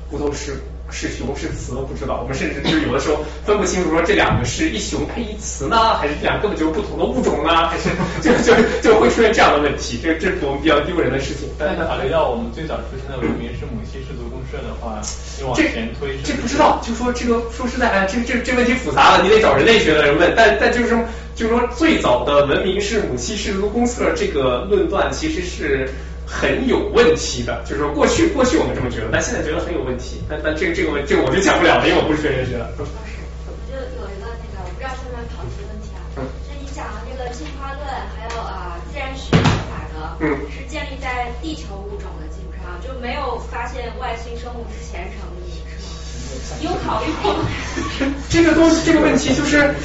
骨头是。是雄是雌都不知道，我们甚至就是有的时候分不清楚说这两个是一雄配一雌呢，还是这两个根本就是不同的物种呢？还是就就就会出现这样的问题，这这是我们比较丢人的事情。
但是考虑到我们最早出现的文明是母系氏族公社的话，你往前推，
这不知道，就说这个说实在，这这这问题复杂了，你得找人类学的人问。但但就是就是说最早的文明是母系氏族公社这个论断其实是。很有问题的就是说过去过去我们这么觉得但现在觉得很有问题但但这个这个问这个我就讲不了了因为我不是学哲学的老师我
就
有一个那个我不知道现在考题问题啊
就
你讲的这个进化论还有啊自然学法则
嗯。
是建立在地球物种的基础上就没有发现外星生物之前成立是吗？你有考虑过吗？
这个东西这个问题就是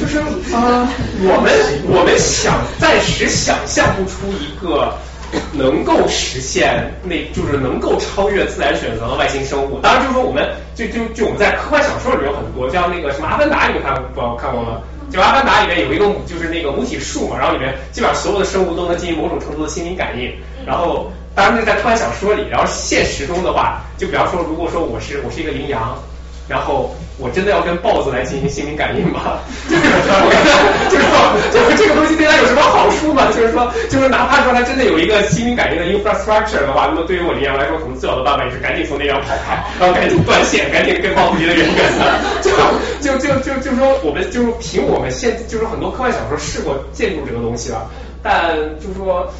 就是啊我们我们想暂时想象不出一个 能够实现那就是能够超越自然选择的外星生物。当然，就是说我们就就就我们在科幻小说里面有很多，像那个什么《阿凡达》，你们看过看过吗？就《阿凡达》里面有一个母就是那个母体树嘛，然后里面基本上所有的生物都能进行某种程度的心灵感应，然后。当然是在科幻小说里，然后现实中的话，就比方说，如果说我是我是一个羚羊，然后我真的要跟豹子来进行心灵感应吗？就是就是说，就是这个东西对他有什么好处吗？就是说，就是哪怕说他真的有一个心灵感应的 infrastructure 的话，那么对于我羚羊来说，可能最好的办法也是赶紧从那边跑开，然后赶紧断线，赶紧跟豹子离得远远的。就就就就就说我们就是凭我们现就是很多科幻小说试过建筑这个东西了，但就是说。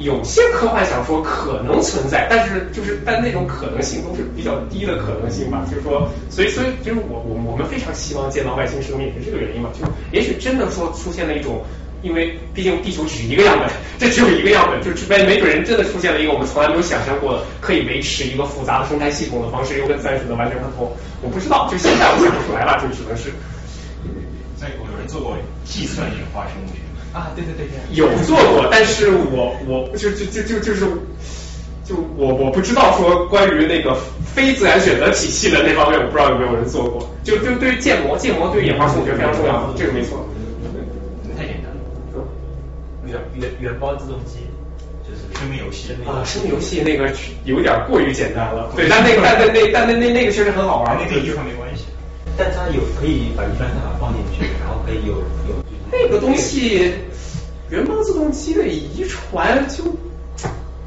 有些科幻小说可能存在，但是就是但那种可能性都是比较低的可能性吧。就是说，所以所以就是我我我们非常希望见到外星生命，是这个原因嘛？就也许真的说出现了一种，因为毕竟地球只是一个样本，这只有一个样本，就没没准人真的出现了一个我们从来没有想象过可以维持一个复杂的生态系统的方式，又跟自然选择完全不同。我不知道，就现在我想不出来了，就只能是。
在有人做过计算演化生物学。
啊，对对对对，
有做过，但是我我就就就就就是就我我不知道说关于那个非自然选择体系的那方面，我不知道有没有人做过。就就对于建模，建模对于演化生物学非常重要，这个没错。
太简单了。
原原原包自动机就是
生命游戏
啊，生命游戏那个有点过于简单了。对，但那个但那那但那那那个确实很好玩，
那跟遗传没关系。
但它有可以把遗传代码放进去，然后可以有有。
那个东西，原包自动机的遗传就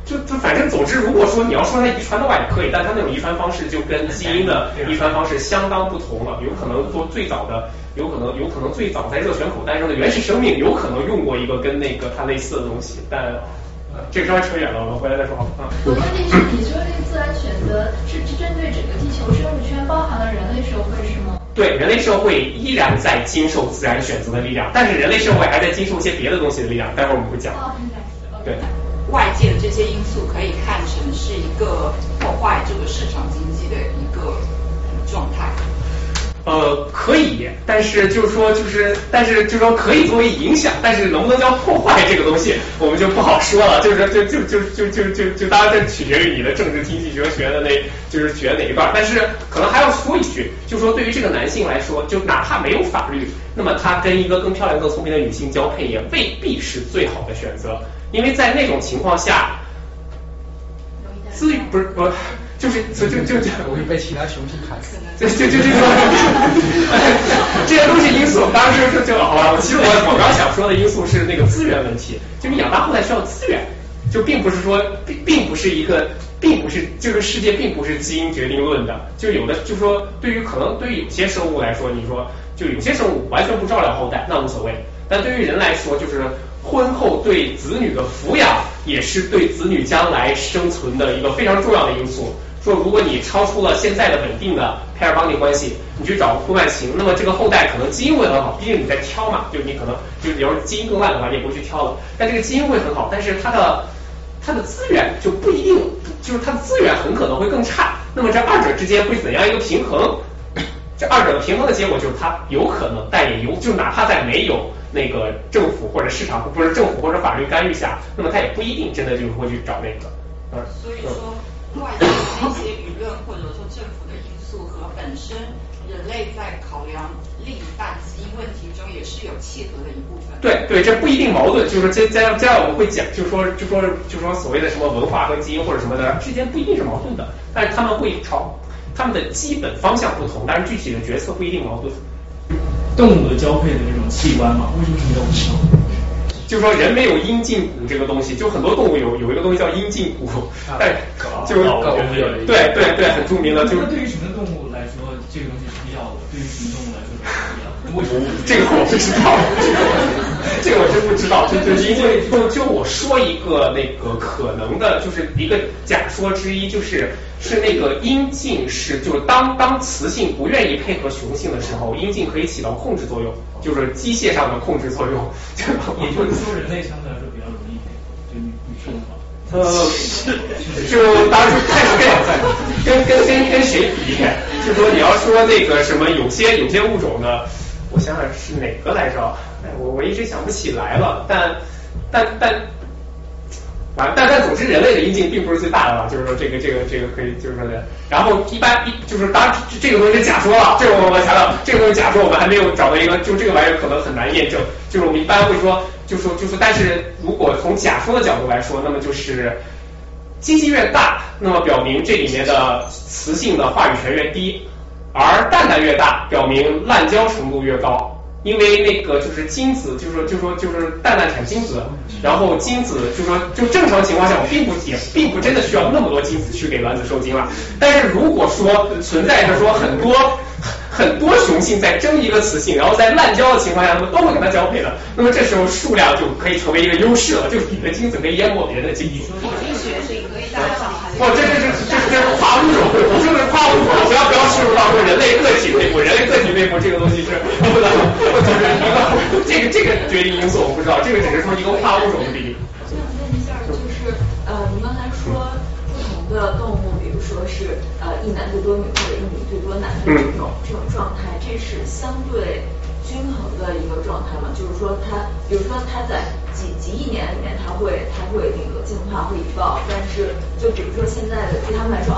就就反正总之，如果说你要说它遗传的话也可以，但它那种遗传方式就跟基因的遗传方式相当不同了。有可能说最早的，有可能有可能最早在热泉口诞生的原始生命，有可能用过一个跟那个它类似的东西，但这个稍微扯远了，我们回来再说啊。
我问题是，你说这个自然选择是针对整个地球生物圈，包含了人类社会是吗？
对，人类社会依然在经受自然选择的力量，但是人类社会还在经受一些别的东西的力量，待会儿我们会讲。对，
外界的这些因素可以看成是一个破坏这个市场经济的一个状态。
呃，可以，但是就是说，就是但是就是说可以作为影响，但是能不能叫破坏这个东西，我们就不好说了。就是就就就就就就就当然这取决于你的政治经济学学的那，就是学哪一段。但是可能还要说一句，就说对于这个男性来说，就哪怕没有法律，那么他跟一个更漂亮、更聪明的女性交配，也未必是最好的选择，因为在那种情况下，资不是不。就是就就就
容易被其他雄性砍死。
就就就就说，这些都是因素。当然就就好吧。其实我我刚想说的因素是那个资源问题，就你养大后代需要资源，就并不是说并并不是一个，并不是这个世界并不是基因决定论的。就有的就是说对于可能对于有些生物来说，你说就有些生物完全不照料后代那无所谓，但对于人来说，就是婚后对子女的抚养也是对子女将来生存的一个非常重要的因素。说如果你超出了现在的稳定的 pair bonding 关系，你去找婚外情，那么这个后代可能基因会很好，毕竟你在挑嘛，就你可能就你要是基因更烂的话，你也不会去挑了。但这个基因会很好，但是它的它的资源就不一定，就是它的资源很可能会更差。那么这二者之间会怎样一个平衡？这二者的平衡的结果就是它有可能，但也有，就哪怕在没有那个政府或者市场不是政府或者法律干预下，那么它也不一定真的就是会去找那个。
嗯，所以说。外界的一些舆论或者说政府的因素和本身人类在考量另一半基因问题中也是有契合的一部分。
对对，这不一定矛盾，就是接接接下来我们会讲，就说就说就说所谓的什么文化和基因或者什么的之间不一定是矛盾的，但是他们会朝他们的基本方向不同，但是具体的决策不一定矛盾。
动物的交配的那种器官嘛，为什么没有呢？
就说人没有阴茎骨这个东西，就很多动物有有一个东西叫阴茎骨，但就对对对很著名的。就是
对于什么动物来说，这个东西是必要的；对于什么动物来说？为什么？
这个我不知道。这个我真不知道，就就因为就就我说一个那个可能的，就是一个假说之一，就是是那个阴茎是就是当当雌性不愿意配合雄性的时候，阴茎可以起到控制作用，就是机械上的控制作用。
也就是说，人类相对来说比较容易配合，就女女生的话。
呃，就当时看跟跟跟跟跟谁比？就说你要说那个什么，有些有些物种呢，我想想是哪个来着？哎，我我一直想不起来了。但但但，啊，但但总之，人类的阴茎并不是最大的了。就是说，这个这个这个可以，就是说的。然后一般一就是当然这个东西假说了，这个我我强调，这个东西假说，我们还没有找到一个，就这个玩意儿可能很难验证。就是我们一般会说。就说就说，但是如果从假说的角度来说，那么就是机器越大，那么表明这里面的雌性的话语权越低；而蛋蛋越大，表明滥交程度越高。因为那个就是精子，就是说就说就是蛋蛋产精子，然后精子就说就正常情况下，我并不也并不真的需要那么多精子去给卵子受精了。但是如果说存在着说很多。很多雄性在争一个雌性，然后在滥交的情况下，他们都会跟它交配的。那么这时候数量就可以成为一个优势了，就是你的精子可以淹没别人的精子。
经学是可以大上海。
哇，这这这这这是跨物种，这是跨物种，不要不要进入到说人类个体内部，人类个体内部这个东西是不能，就是一个这个这个决定因素我不知道，这个只是说一个跨物种的比例。
我想问一下，就是呃，您刚才说不同的动物。比如说是呃一男对多女或者一女对多男的这种这种状态，这是相对均衡的一个状态嘛？就是说它，比如说它在几几亿年里面，它会它会那个进化会引爆，但是就比如说现在的对他们来说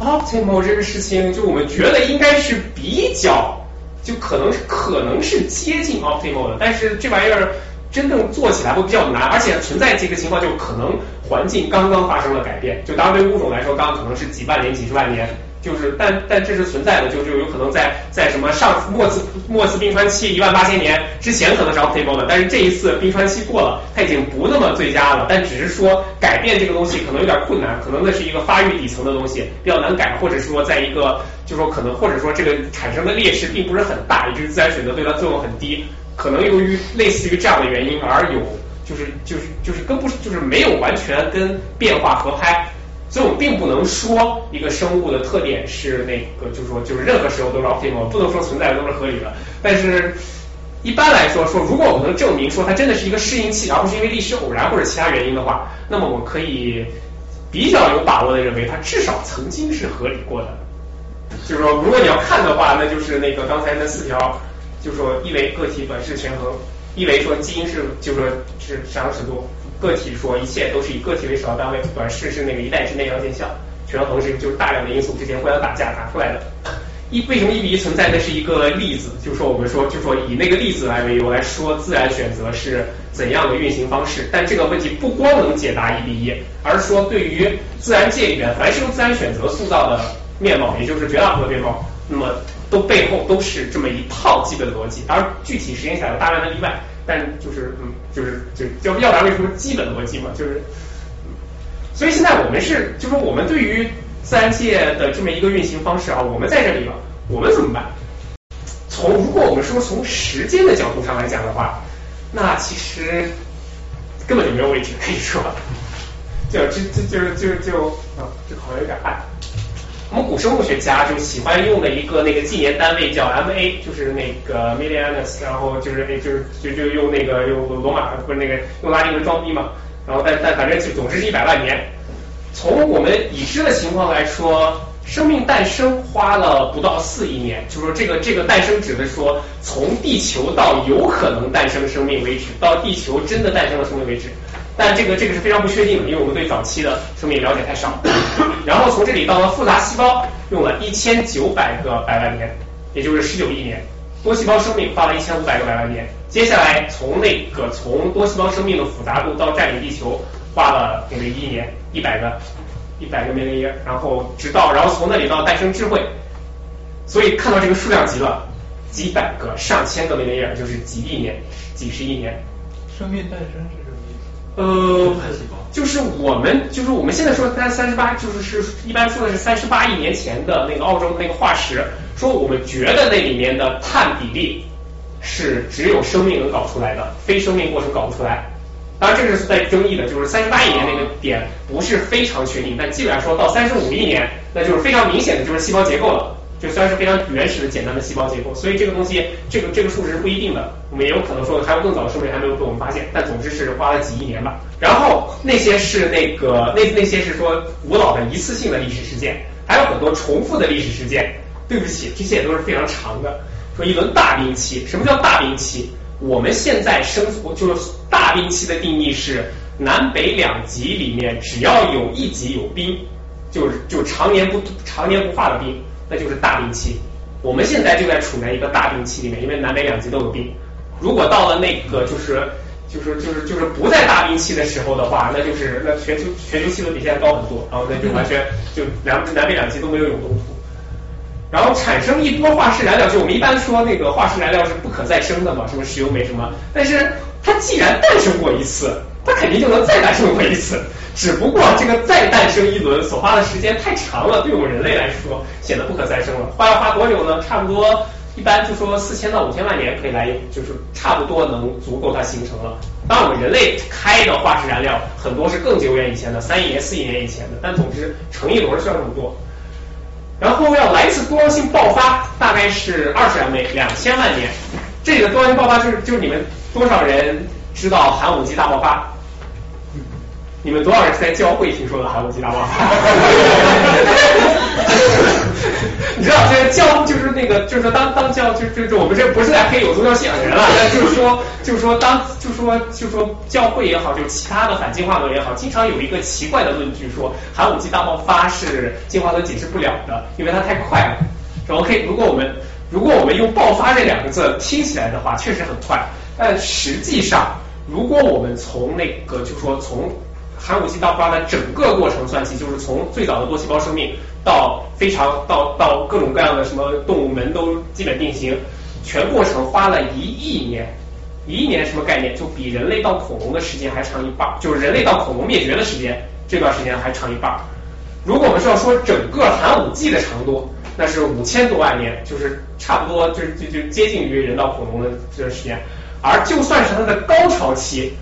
，optimal，optimal 这个事情，就我们觉得应该是比较，就可能可能是接近 optimal 的，但是这玩意儿。真正做起来会比较难，而且存在这个情况，就可能环境刚刚发生了改变。就当然对物种来说，刚刚可能是几万年、几十万年，就是但但这是存在的，就就有可能在在什么上末次末次冰川期一万八千年之前可能是 optimal 的，但是这一次冰川期过了，它已经不那么最佳了。但只是说改变这个东西可能有点困难，可能那是一个发育底层的东西比较难改，或者说在一个就说可能或者说这个产生的劣势并不是很大，也就是自然选择对它作用很低。可能由于类似于这样的原因而有，就是就是就是跟不就是没有完全跟变化合拍，所以我们并不能说一个生物的特点是那个，就是说就是任何时候都是 optimal，不能说存在都是合理的。但是一般来说，说如果我们能证明说它真的是一个适应器，而不是因为历史偶然或者其他原因的话，那么我可以比较有把握的认为它至少曾经是合理过的。就是说，如果你要看的话，那就是那个刚才那四条。就是说一为个体本是权衡，一为说基因是就是说是上升尺度，个体说一切都是以个体为首要单位，短视是那个一代之内要见效，权衡是就是大量的因素之间互相打架打出来的。一为什么一比一存在？那是一个例子，就说我们说就说以那个例子来为由来说自然选择是怎样的运行方式，但这个问题不光能解答一比一，而是说对于自然界里面凡是由自然选择塑造的面貌，也就是绝大部分面貌，那么。都背后都是这么一套基本逻辑，而具体实现起来有大量的例外，但就是嗯，就是就要要不然为什么基本逻辑嘛，就是，所以现在我们是，就说我们对于自然界的这么一个运行方式啊，我们在这里了，我们怎么办？从如果我们说从时间的角度上来讲的话，那其实根本就没有问题可以说，就就就就就啊，这好像有点暗。我们古生物学家就喜欢用的一个那个纪年单位叫 M A，就是那个 Millianus，然后就是那就是就就用那个用罗马不是那个用拉丁文装逼嘛，然后但但反正就总之是一百万年。从我们已知的情况来说，生命诞生花了不到四亿年，就是说这个这个诞生指的是说从地球到有可能诞生生命为止，到地球真的诞生了生命为止。但这个这个是非常不确定的，因为我们对早期的生命了解太少。然后从这里到了复杂细胞，用了一千九百个百万年，也就是十九亿年。多细胞生命花了一千五百个百万年。接下来从那个从多细胞生命的复杂度到占领地球，花了那个一亿年，一百个一百个 million，然后直到然后从那里到诞生智慧。所以看到这个数量级了，几百个、上千个 million，就是几亿年、几十亿年。
生命诞生是。
呃，就是我们，就是我们现在说三三十八，就是是一般说的是三十八亿年前的那个澳洲的那个化石，说我们觉得那里面的碳比例是只有生命能搞出来的，非生命过程搞不出来。当然，这个是在争议的，就是三十八亿年那个点不是非常确定，但基本上说到三十五亿年，那就是非常明显的就是细胞结构了，就算是非常原始的简单的细胞结构。所以这个东西，这个这个数值是不一定的，我们也有可能说还有更早的生命还没有被我们发现，但总之是花了几亿年吧。然后那些是那个那那些是说古老的一次性的历史事件，还有很多重复的历史事件。对不起，这些也都是非常长的。说一轮大冰期，什么叫大冰期？我们现在生就是大冰期的定义是南北两极里面只要有一极有冰，就是就常年不常年不化的冰，那就是大冰期。我们现在就在处在一个大冰期里面，因为南北两极都有冰。如果到了那个就是就是就是就是不在大冰期的时候的话，那就是那全球全球气温比现在高很多，然后那就完全就南南北两极都没有永冻土。然后产生一波化石燃料，就我们一般说那个化石燃料是不可再生的嘛，什么石油煤什么。但是它既然诞生过一次，它肯定就能再诞生过一次。只不过这个再诞生一轮所花的时间太长了，对我们人类来说显得不可再生了。花要花多久呢？差不多一般就说四千到五千万年可以来，就是差不多能足够它形成了。当然我们人类开的化石燃料很多是更久远以前的，三亿年、四亿年以前的，但总之成一轮需要这么多。然后要来一次多样性爆发，大概是二十万倍，两千万年。这个多样性爆发就是就是你们多少人知道寒武纪大爆发？你们多少人是在教会听说的寒武纪大爆发？你知道，这教就是那个，就是说当当教，就就是我们这不是在黑有宗教信仰的人了，但就是说，就是说当，就是说就是说教会也好，就其他的反进化论也好，经常有一个奇怪的论据，说寒武纪大爆发是进化论解释不了的，因为它太快了。说 OK，如果我们如果我们用爆发这两个字听起来的话，确实很快，但实际上，如果我们从那个，就说从寒武纪大爆发的整个过程算起，就是从最早的多细胞生命到非常到到各种各样的什么动物门都基本定型，全过程花了一亿年，一亿年什么概念？就比人类到恐龙的时间还长一半，就是人类到恐龙灭绝的时间这段时间还长一半。如果我们是要说整个寒武纪的长度，那是五千多万年，就是差不多就是就就接近于人到恐龙的这段时间。而就算是它的高潮期，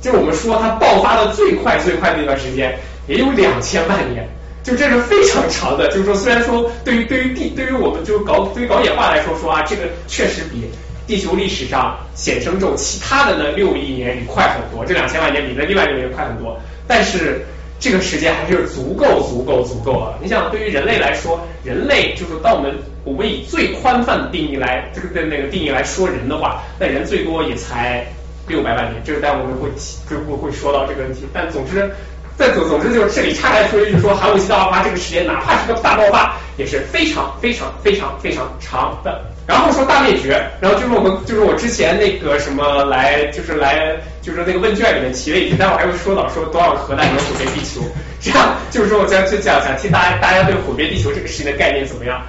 就我们说它爆发的最快最快的那段时间，也有两千万年。就这是非常长的，就是说，虽然说对于对于地对于我们就是搞对于搞演化来说说啊，这个确实比地球历史上显生宙其他的那六亿年里快很多，这两千万年比那另外六亿年快很多，但是这个时间还是足够足够足够了。你想，对于人类来说，人类就是当我们我们以最宽泛的定义来这个的那个定义来说人的话，那人最多也才六百万年，这个待会我们会就会会说到这个问题，但总之。再总总之就是这里插来说一句，说寒武纪大爆发这个时间，哪怕是个大爆发，也是非常非常非常非常长的。然后说大灭绝，然后就是我们就是我之前那个什么来就是来就是那个问卷里面提了一句，待会还会说到说多少核弹能毁灭地球，这样就是说我想就讲想听大家大家对毁灭地球这个事情的概念怎么样？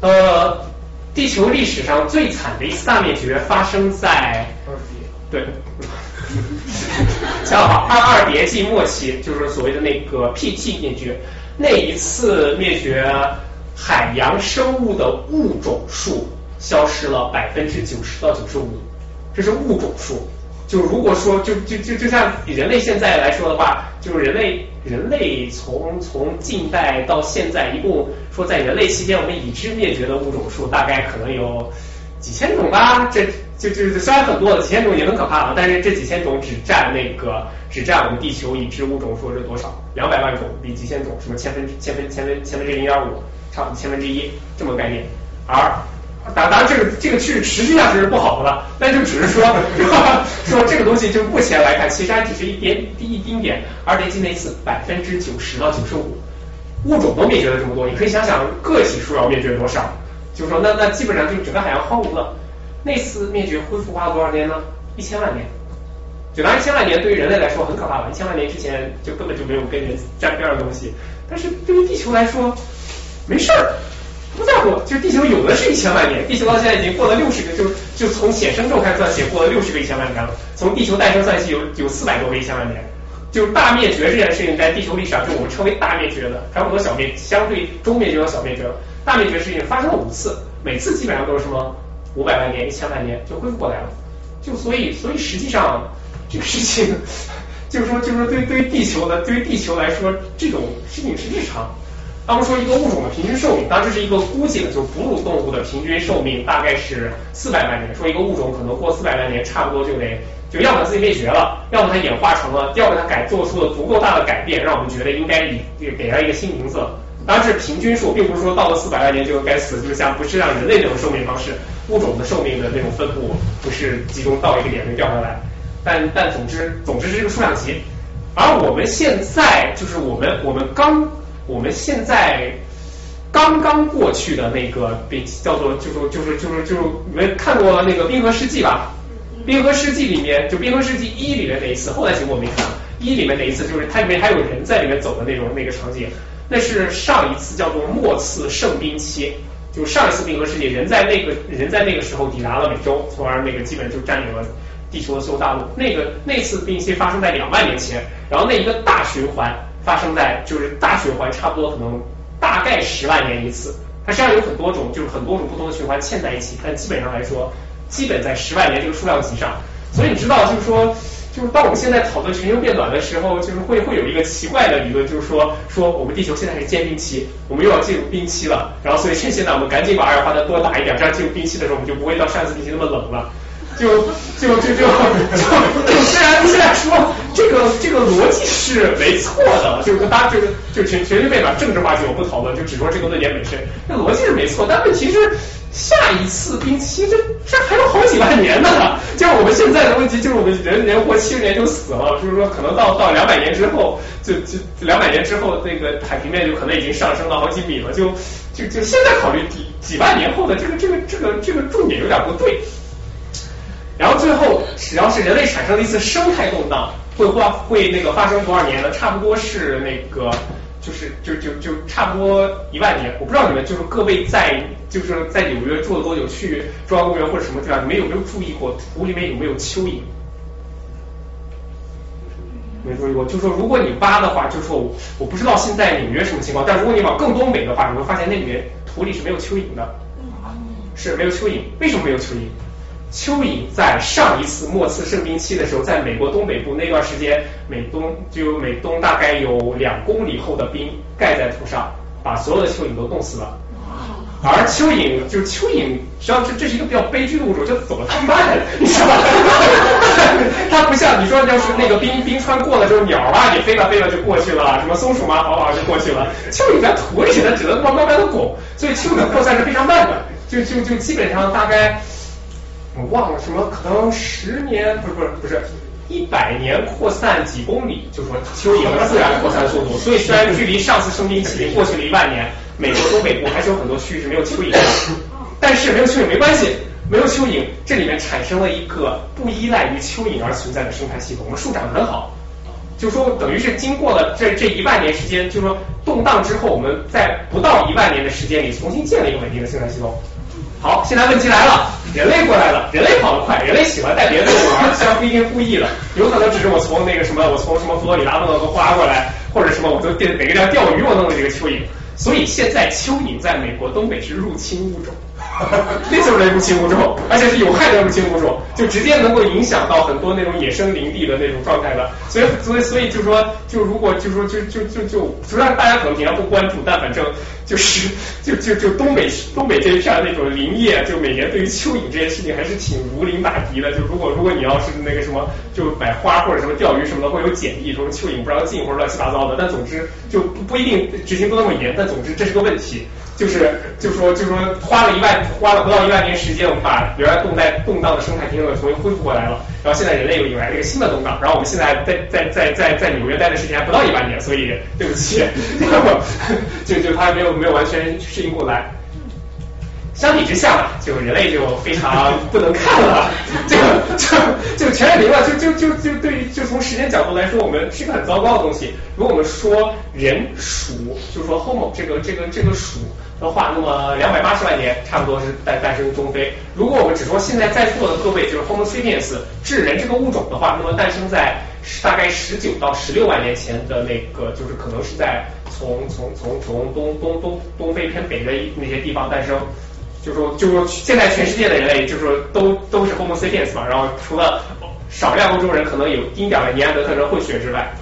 呃，地球历史上最惨的一次大灭绝发生在对。恰好二二叠纪末期，就是所谓的那个 P-T 灭绝，那一次灭绝海洋生物的物种数消失了百分之九十到九十五，这是物种数。就如果说就就就就像人类现在来说的话，就是人类人类从从近代到现在，一共说在人类期间我们已知灭绝的物种数大概可能有几千种吧，这。就就虽然很多的几千种也很可怕了，但是这几千种只占那个只占我们地球已知物种数是多少？两百万种比几千种什么千分千分千分千分之零点五，差千分之一这么概念。而当当然这个这个是持续下去是不好的了，但就只是说说这个东西就目前来看，其实还只是一点一丁点。二叠纪那一次百分之九十到九十五物种都灭绝了这么多，你可以想想个体数要灭绝多少？就是说那那基本上就整个海洋荒芜了。那次灭绝恢复花了多少年呢？一千万年。就当然，一千万年对于人类来说很可怕了。一千万年之前就根本就没有跟人沾边的东西。但是对于地球来说，没事儿，不在乎。就地球有的是一千万年，地球到现在已经过了六十个，就就从显生宙开始算起，过了六十个一千万年了。从地球诞生算起，有有四百多个一千万年。就大灭绝这件事情，在地球历史上，就我们称为大灭绝的，还有很多小灭，相对中灭绝和小灭绝。大灭绝事情发生了五次，每次基本上都是什么？五百万年、一千万年就恢复过来了。就所以，所以实际上这个事情，就是说，就是说，对对于地球的，对于地球来说，这种事情是日常。当说一个物种的平均寿命，当然这是一个估计的，就哺乳动物的平均寿命大概是四百万年。说一个物种可能过四百万年，差不多就得，就要么它自己灭绝了，要么它演化成了，要么它改做出了足够大的改变，让我们觉得应该以给它一个新名字。当然是平均数，并不是说到了四百万年就该死，就是像不是像人类那种寿命方式，物种的寿命的那种分布不是集中到一个点就掉下来。但但总之总之是这个数量级。而我们现在就是我们我们刚。我们现在刚刚过去的那个被叫做，就说就是就是就是你们看过那个《冰河世纪》吧？《冰河世纪》里面就《冰河世纪一》里面那一次，后来节目我没看。一里面那一次就是它里面还有人在里面走的那种那个场景，那是上一次叫做末次圣冰期，就上一次冰河世纪人在那个人在那个时候抵达了美洲，从而那个基本就占领了地球的所有大陆。那个那次冰期发生在两万年前，然后那一个大循环。发生在就是大循环，差不多可能大概十万年一次。它实际上有很多种，就是很多种不同的循环嵌在一起，但基本上来说，基本在十万年这个数量级上。所以你知道，就是说，就是当我们现在讨论全球变暖的时候，就是会会有一个奇怪的理论，就是说，说我们地球现在是间冰期，我们又要进入冰期了。然后，所以趁现在我们赶紧把二氧化碳多打一点，这样进入冰期的时候，我们就不会到上次冰期那么冷了。就就就就就虽然虽然说这个这个逻辑是没错的，就是跟大家就是就全全面把政治话题我不讨论，就只说这个论点本身，那逻辑是没错，但问题是下一次冰期这这还有好几万年呢，就是我们现在的问题就是我们人人活七十年就死了，就是说可能到到两百年之后，就就两百年之后那个海平面就可能已经上升了好几米了，就就就现在考虑几几万年后的这个这个这个这个重点有点不对。然后最后，只要是人类产生了一次生态动荡，会花会那个发生多少年呢？差不多是那个，就是就就就差不多一万年。我不知道你们就是各位在就是在纽约住了多久，去中央公园或者什么地方，你们有没有注意过土里面有没有蚯蚓？没注意过，就说如果你挖的话，就说我不知道现在纽约什么情况，但如果你往更东北的话，你会发现那里面土里是没有蚯蚓的，是没有蚯蚓。为什么没有蚯蚓？蚯蚓。在上一次末次盛冰期的时候，在美国东北部那段时间，美东就有美东大概有两公里厚的冰盖在土上，把所有的蚯蚓？都冻死了。而蚯蚓就是蚯蚓，实际上这这是一个比较悲剧的物种，就走的太慢，你知道吧？它不像你说要是那个冰冰川过了之后，鸟啊也飞了飞了就过去了，什么松鼠嘛跑跑就过去了。蚯蚓在土里它，只能慢慢慢的拱，所以蚯蚓的扩散是非常慢的，就就就基本上大概。我忘了什么，可能十年不是不是不是一百年扩散几公里，就说蚯蚓的自然扩散速度。所以虽然距离上次生冰期过去了一万年，美国东北部还是有很多区域是没有蚯蚓的，但是没有蚯蚓没关系，没有蚯蚓，这里面产生了一个不依赖于蚯蚓而存在的生态系统，我们树长得很好，就说等于是经过了这这一万年时间，就说动荡之后，我们在不到一万年的时间里重新建了一个稳定的生态系统。好，现在问题来了，人类过来了，人类跑得快，人类喜欢带别的动物玩，虽然不一定故意的，有可能只是我从那个什么，我从什么佛罗里达弄了个花过来，或者什么，我从哪个地方钓鱼，我弄了几个蚯蚓，所以现在蚯蚓在美国东北是入侵物种。那就是入侵物种，而且是有害的入侵物种，就直接能够影响到很多那种野生林地的那种状态的。所以，所以，所以就说，就如果就说，就就就就，虽然大家可能平常不关注，但反正就是就就就东北东北这一片那种林业，就每年对于蚯蚓这件事情还是挺如临大敌的。就如果如果你要是那个什么，就买花或者什么钓鱼什么的，会有检疫，说蚯蚓不让进或者乱七八糟的。但总之就不一定执行都那么严，但总之这是个问题。就是就说就说花了一万花了不到一万年时间，我们把原来动在动荡的生态平衡重新恢复过来了。然后现在人类又迎来了一个新的动荡。然后我们现在在在在在在纽约待的时间还不到一万年，所以对不起，就就他还没有没有完全适应过来。相比之下嘛，就人类就非常 不能看了，就就就全是零了，就就就就对于就从时间角度来说，我们是一个很糟糕的东西。如果我们说人鼠，就是说 Homo 这个这个这个属的话，那么两百八十万年差不多是诞诞生中非。如果我们只说现在在座的各位，就是 Homo sapiens 智人这个物种的话，那么诞生在大概十九到十六万年前的那个，就是可能是在从从从从东东东东非偏北的那些地方诞生。就说，就说，现在全世界的人类，就是说，都都是 Homo sapiens 嘛，然后除了少量欧洲人可能有丁点的尼安德特人混血之外，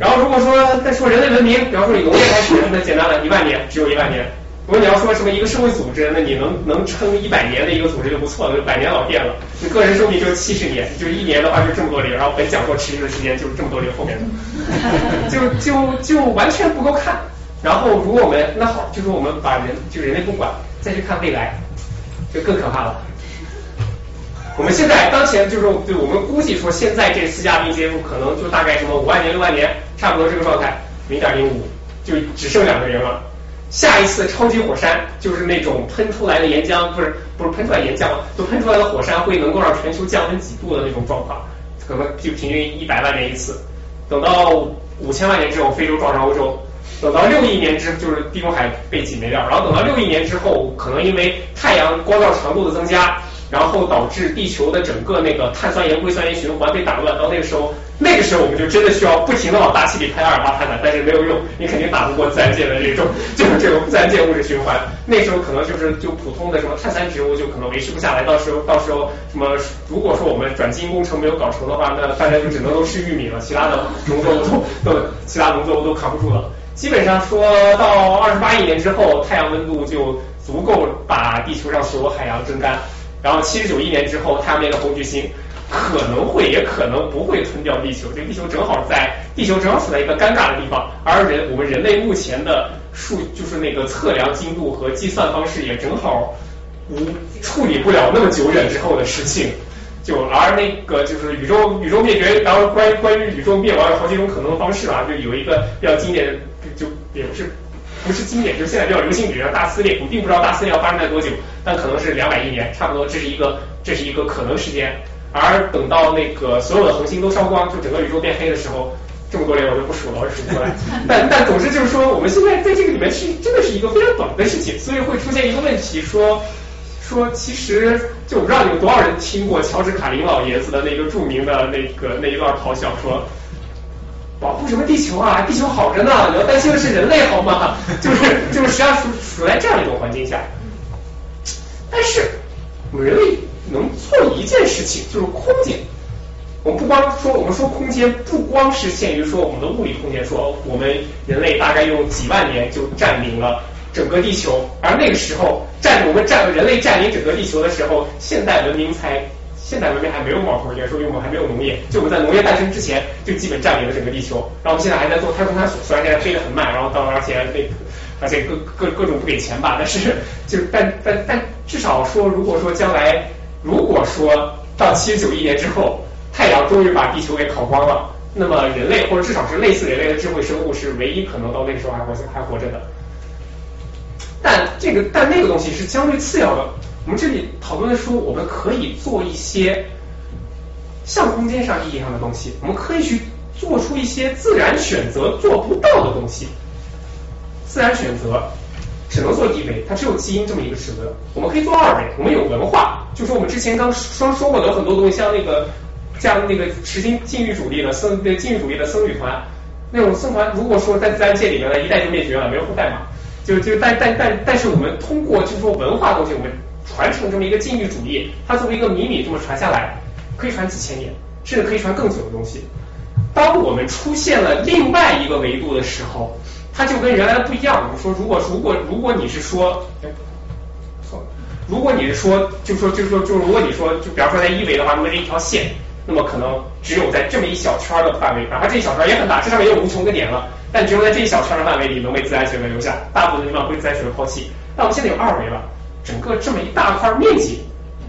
然后如果说再说人类文明，比方说以农业开始，那简单了，一万年，只有一万年。如果你要说什么一个社会组织，那你能能撑一百年的一个组织就不错了，就百年老店了。你个人寿命就七十年，就一年的话就这么多零，然后本讲座持续的时间就是这么多零后面的，就就就完全不够看。然后如果我们那好，就是我们把人就人类不管，再去看未来，就更可怕了。我们现在当前就是对我们估计说，现在这四嘉宾接入可能就大概什么五万年六万年，差不多这个状态，零点零五，就只剩两个人了。下一次超级火山就是那种喷出来的岩浆，不是不是喷出来岩浆，就喷出来的火山会能够让全球降温几度的那种状况，可能就平均一百万年一次。等到五千万年之后，非洲撞上欧洲；等到六亿年之，就是地中海被挤没掉。然后等到六亿年之后，可能因为太阳光照强度的增加。然后导致地球的整个那个碳酸盐硅酸盐循环被打乱，到那个时候，那个时候我们就真的需要不停的往大气里排二氧化碳了，但是没有用，你肯定打不过自然界的这种就是这种自然界物质循环。那时候可能就是就普通的什么碳酸植物就可能维持不下来，到时候到时候什么如果说我们转基因工程没有搞成的话，那大家就只能都吃玉米了，其他的农作物都都其他农作物都扛不住了。基本上说到二十八亿年之后，太阳温度就足够把地球上所有海洋蒸干。然后七十九亿年之后，太阳那个红巨星可能会也可能不会吞掉地球，这地球正好在地球正好处在一个尴尬的地方，而人我们人类目前的数就是那个测量精度和计算方式也正好无处理不了那么久远之后的事情，就而那个就是宇宙宇宙灭绝，然后关关于宇宙灭亡有好几种可能的方式啊，就有一个比较经典，就也不是。不是经典，就是现在比较流行语叫大撕裂，我并不知道大撕裂要发生在多久，但可能是两百亿年，差不多，这是一个这是一个可能时间。而等到那个所有的恒星都烧光，就整个宇宙变黑的时候，这么多年我就不数了，我数不过来。但 但总之就是说，我们现在在这个里面是真的是一个非常短的事情，所以会出现一个问题，说说其实就我不知道有多少人听过乔治卡林老爷子的那个著名的那个那一段咆哮说。保护什么地球啊？地球好着呢，你要担心的是人类好吗？就是就是实际上处处在这样一种环境下，但是我们人类能做一件事情，就是空间。我们不光说，我们说空间不光是限于说我们的物理空间，说我们人类大概用几万年就占领了整个地球，而那个时候占我们占人类占领整个地球的时候，现代文明才。现代文明还没有冒头，也说因为我们还没有农业，就我们在农业诞生之前就基本占领了整个地球。然后我们现在还在做太空探索，虽然现在飞得很慢，然后到而且那而且各各各种不给钱吧，但是就但但但至少说，如果说将来如果说到七十九亿年之后，太阳终于把地球给烤光了，那么人类或者至少是类似人类的智慧生物是唯一可能到那个时候还活还活着的。但这个但那个东西是相对次要的。我们这里讨论的说，我们可以做一些像空间上意义上的东西，我们可以去做出一些自然选择做不到的东西。自然选择只能做一维，它只有基因这么一个尺度。我们可以做二维，我们有文化，就说我们之前刚说说过的很多东西，像那个像那个实行禁欲主义的僧，那禁欲主义的僧侣团，那种僧团，如果说在自然界里面呢，一代就灭绝了，没有后代嘛，就就但但但但是我们通过就是说文化东西，我们。传承这么一个禁欲主义，它作为一个迷你这么传下来，可以传几千年，甚至可以传更久的东西。当我们出现了另外一个维度的时候，它就跟原来的不一样。我们说，如果如果如果你是说，错了，如果你是说，就说就说就如果你说，就比方说在一维的话，那么这一条线，那么可能只有在这么一小圈的范围，哪怕这一小圈也很大，这上面也有无穷个点了，但只有在这一小圈的范围里能被自然选择留下，大部分地方被自然选择抛弃。但我们现在有二维了。整个这么一大块面积，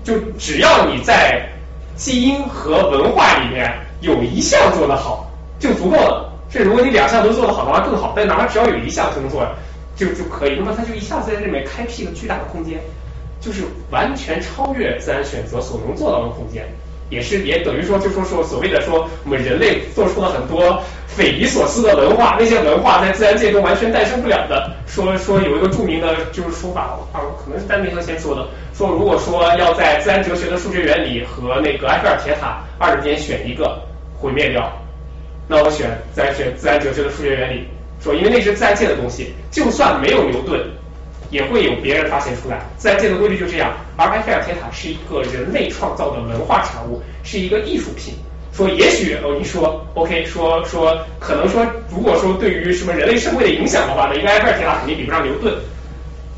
就只要你在基因和文化里面有一项做得好，就足够了。这如果你两项都做得好的话更好，但哪怕只要有一项就能做就就可以，那么它就一下子在这里面开辟了巨大的空间，就是完全超越自然选择所能做到的空间。也是也等于说，就说说所谓的说我们人类做出了很多匪夷所思的文化，那些文化在自然界中完全诞生不了的。说说有一个著名的就是说法，啊，可能是丹尼克先说的，说如果说要在自然哲学的数学原理和那个埃菲尔铁塔二者间选一个毁灭掉，那我选自然选自然哲学的数学原理，说因为那是自然界的东西，就算没有牛顿，也会有别人发现出来。自然界的规律就这样。而埃菲尔铁塔是一个人类创造的文化产物，是一个艺术品。说也许哦，你说 OK，说说可能说，如果说对于什么人类社会的影响的话，那应该埃菲尔铁塔肯定比不上牛顿。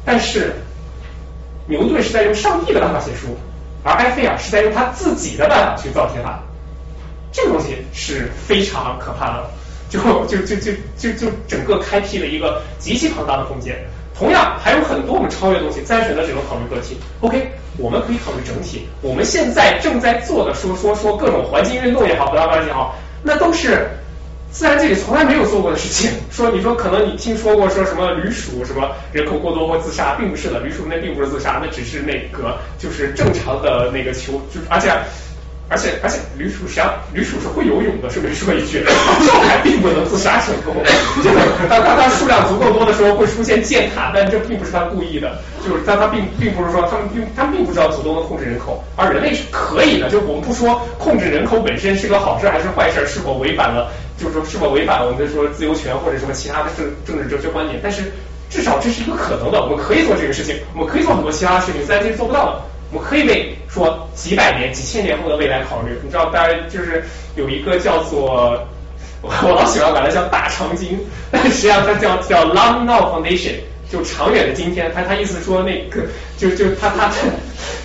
但是牛顿是在用上帝的办法写书，而埃菲尔是在用他自己的办法去造铁塔。这个东西是非常可怕的，就就就就就就整个开辟了一个极其庞大的空间。同样还有很多我们超越东西，自然选择只能考虑个体。OK，我们可以考虑整体。我们现在正在做的说说说各种环境运动也好，不要关系也好，那都是自然界里从来没有做过的事情。说你说可能你听说过说什么驴鼠什么人口过多或自杀，并不是的，驴鼠那并不是自杀，那只是那个就是正常的那个求，就而且。而且而且，驴鼠实际上驴鼠是会游泳的，顺便说一句，跳海并不能自杀成功。就是当当他数量足够多的时候，会出现践踏，但这并不是他故意的。就是但他并并不是说他们并他们并不知道主动的控制人口，而人类是可以的。就我们不说控制人口本身是个好事还是坏事，是否违反了，就是说是否违反了我们的说自由权或者什么其他的政政治哲学观点。但是至少这是一个可能的，我们可以做这个事情，我们可以做很多其他的事情，自然这是做不到的。我们可以为说几百年、几千年后的未来考虑。你知道，大家就是有一个叫做我 我老喜欢管它叫大长今，但实际上它叫叫 Long Now Foundation，就长远的今天。他他意思说那个就就他他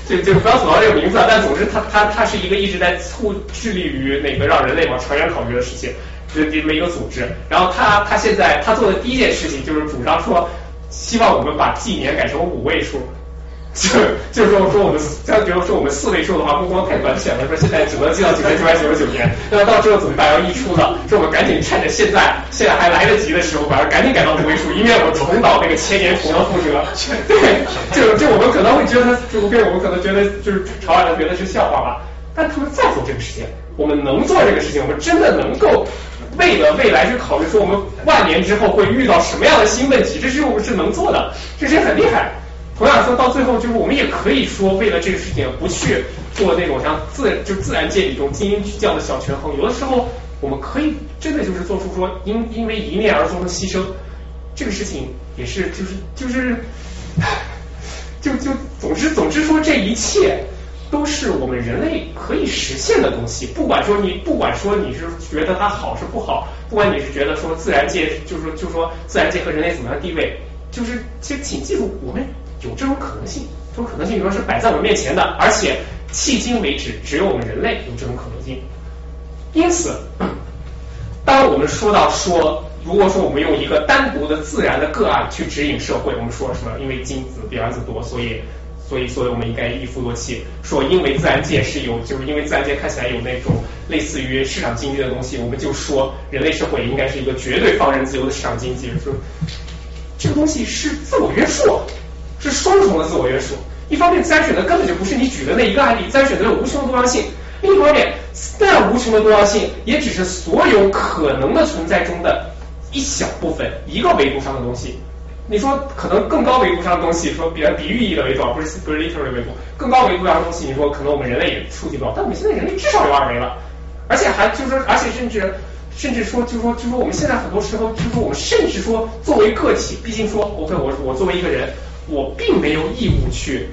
就就不要吐槽这个名字，但总之他他他是一个一直在促致力于那个让人类往长远考虑的事情，这这么一个组织。然后他他现在他做的第一件事情就是主张说，希望我们把纪年改成五位数。就就是说说我们，像比如说我们四位数的话，目光太短浅了，说现在只能记到九千九百九十九年，那么到这个总大要一出了，说我们赶紧趁着现在现在还来得及的时候，把它赶紧改到五位数，以免我们重蹈那个千年重的覆辙。对，就就我们可能会觉得，这部片我们可能觉得就是朝外人觉得是笑话吧，但他们在做这个事情，我们能做这个事情，我们真的能够为了未来去考虑说我们万年之后会遇到什么样的新问题，这是我们是能做的，这是很厉害。同样说到最后，就是我们也可以说，为了这个事情不去做那种像自就自然界里这种精英巨匠的小权衡。有的时候，我们可以真的就是做出说因因为一念而做出牺牲，这个事情也是就是就是就就总之总之说这一切都是我们人类可以实现的东西。不管说你不管说你是觉得它好是不好，不管你是觉得说自然界就是说就说自然界和人类怎么样地位，就是其实请记住我们。有这种可能性，这种可能性说是摆在我们面前的，而且迄今为止只有我们人类有这种可能性。因此，当我们说到说，如果说我们用一个单独的自然的个案去指引社会，我们说什么？因为精子比卵子多，所以所以所以我们应该一夫多妻。说因为自然界是有，就是因为自然界看起来有那种类似于市场经济的东西，我们就说人类社会应该是一个绝对放任自由的市场经济。说这个东西是自我约束。是双重的自我约束。一方面，自然选择根本就不是你举的那一个案例，自然选择有无穷的多样性；另一方面，那无穷的多样性也只是所有可能的存在中的一小部分，一个维度上的东西。你说可能更高维度上的东西，说比比喻意义的维度，不是不是 literary 维度，更高维度上的东西，你说可能我们人类也触及不到，但我们现在人类至少有二维了，而且还就是说，而且甚至甚至说，就是说就是说我们现在很多时候，就是说我们甚至说作为个体，毕竟说，OK，我我作为一个人。我并没有义务去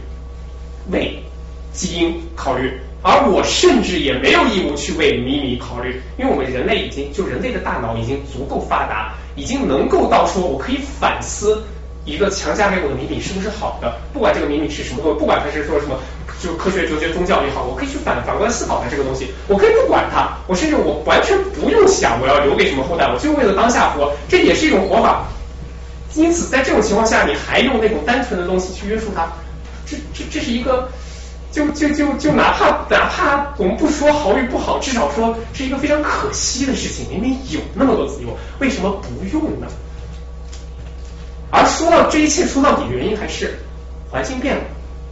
为基因考虑，而我甚至也没有义务去为米米考虑，因为我们人类已经就人类的大脑已经足够发达，已经能够到说我可以反思一个强加给我的米米是不是好的，不管这个米米是什么东西，不管它是说什么就科学、哲学、宗教也好，我可以去反反观思考它这个东西，我可以不管它，我甚至我完全不用想我要留给什么后代，我就为了当下活，这也是一种活法。因此，在这种情况下，你还用那种单纯的东西去约束它，这这这是一个，就就就就哪怕哪怕我们不说好与不好，至少说是一个非常可惜的事情。明明有那么多自由，为什么不用呢？而说到这一切，说到底原因还是环境变了。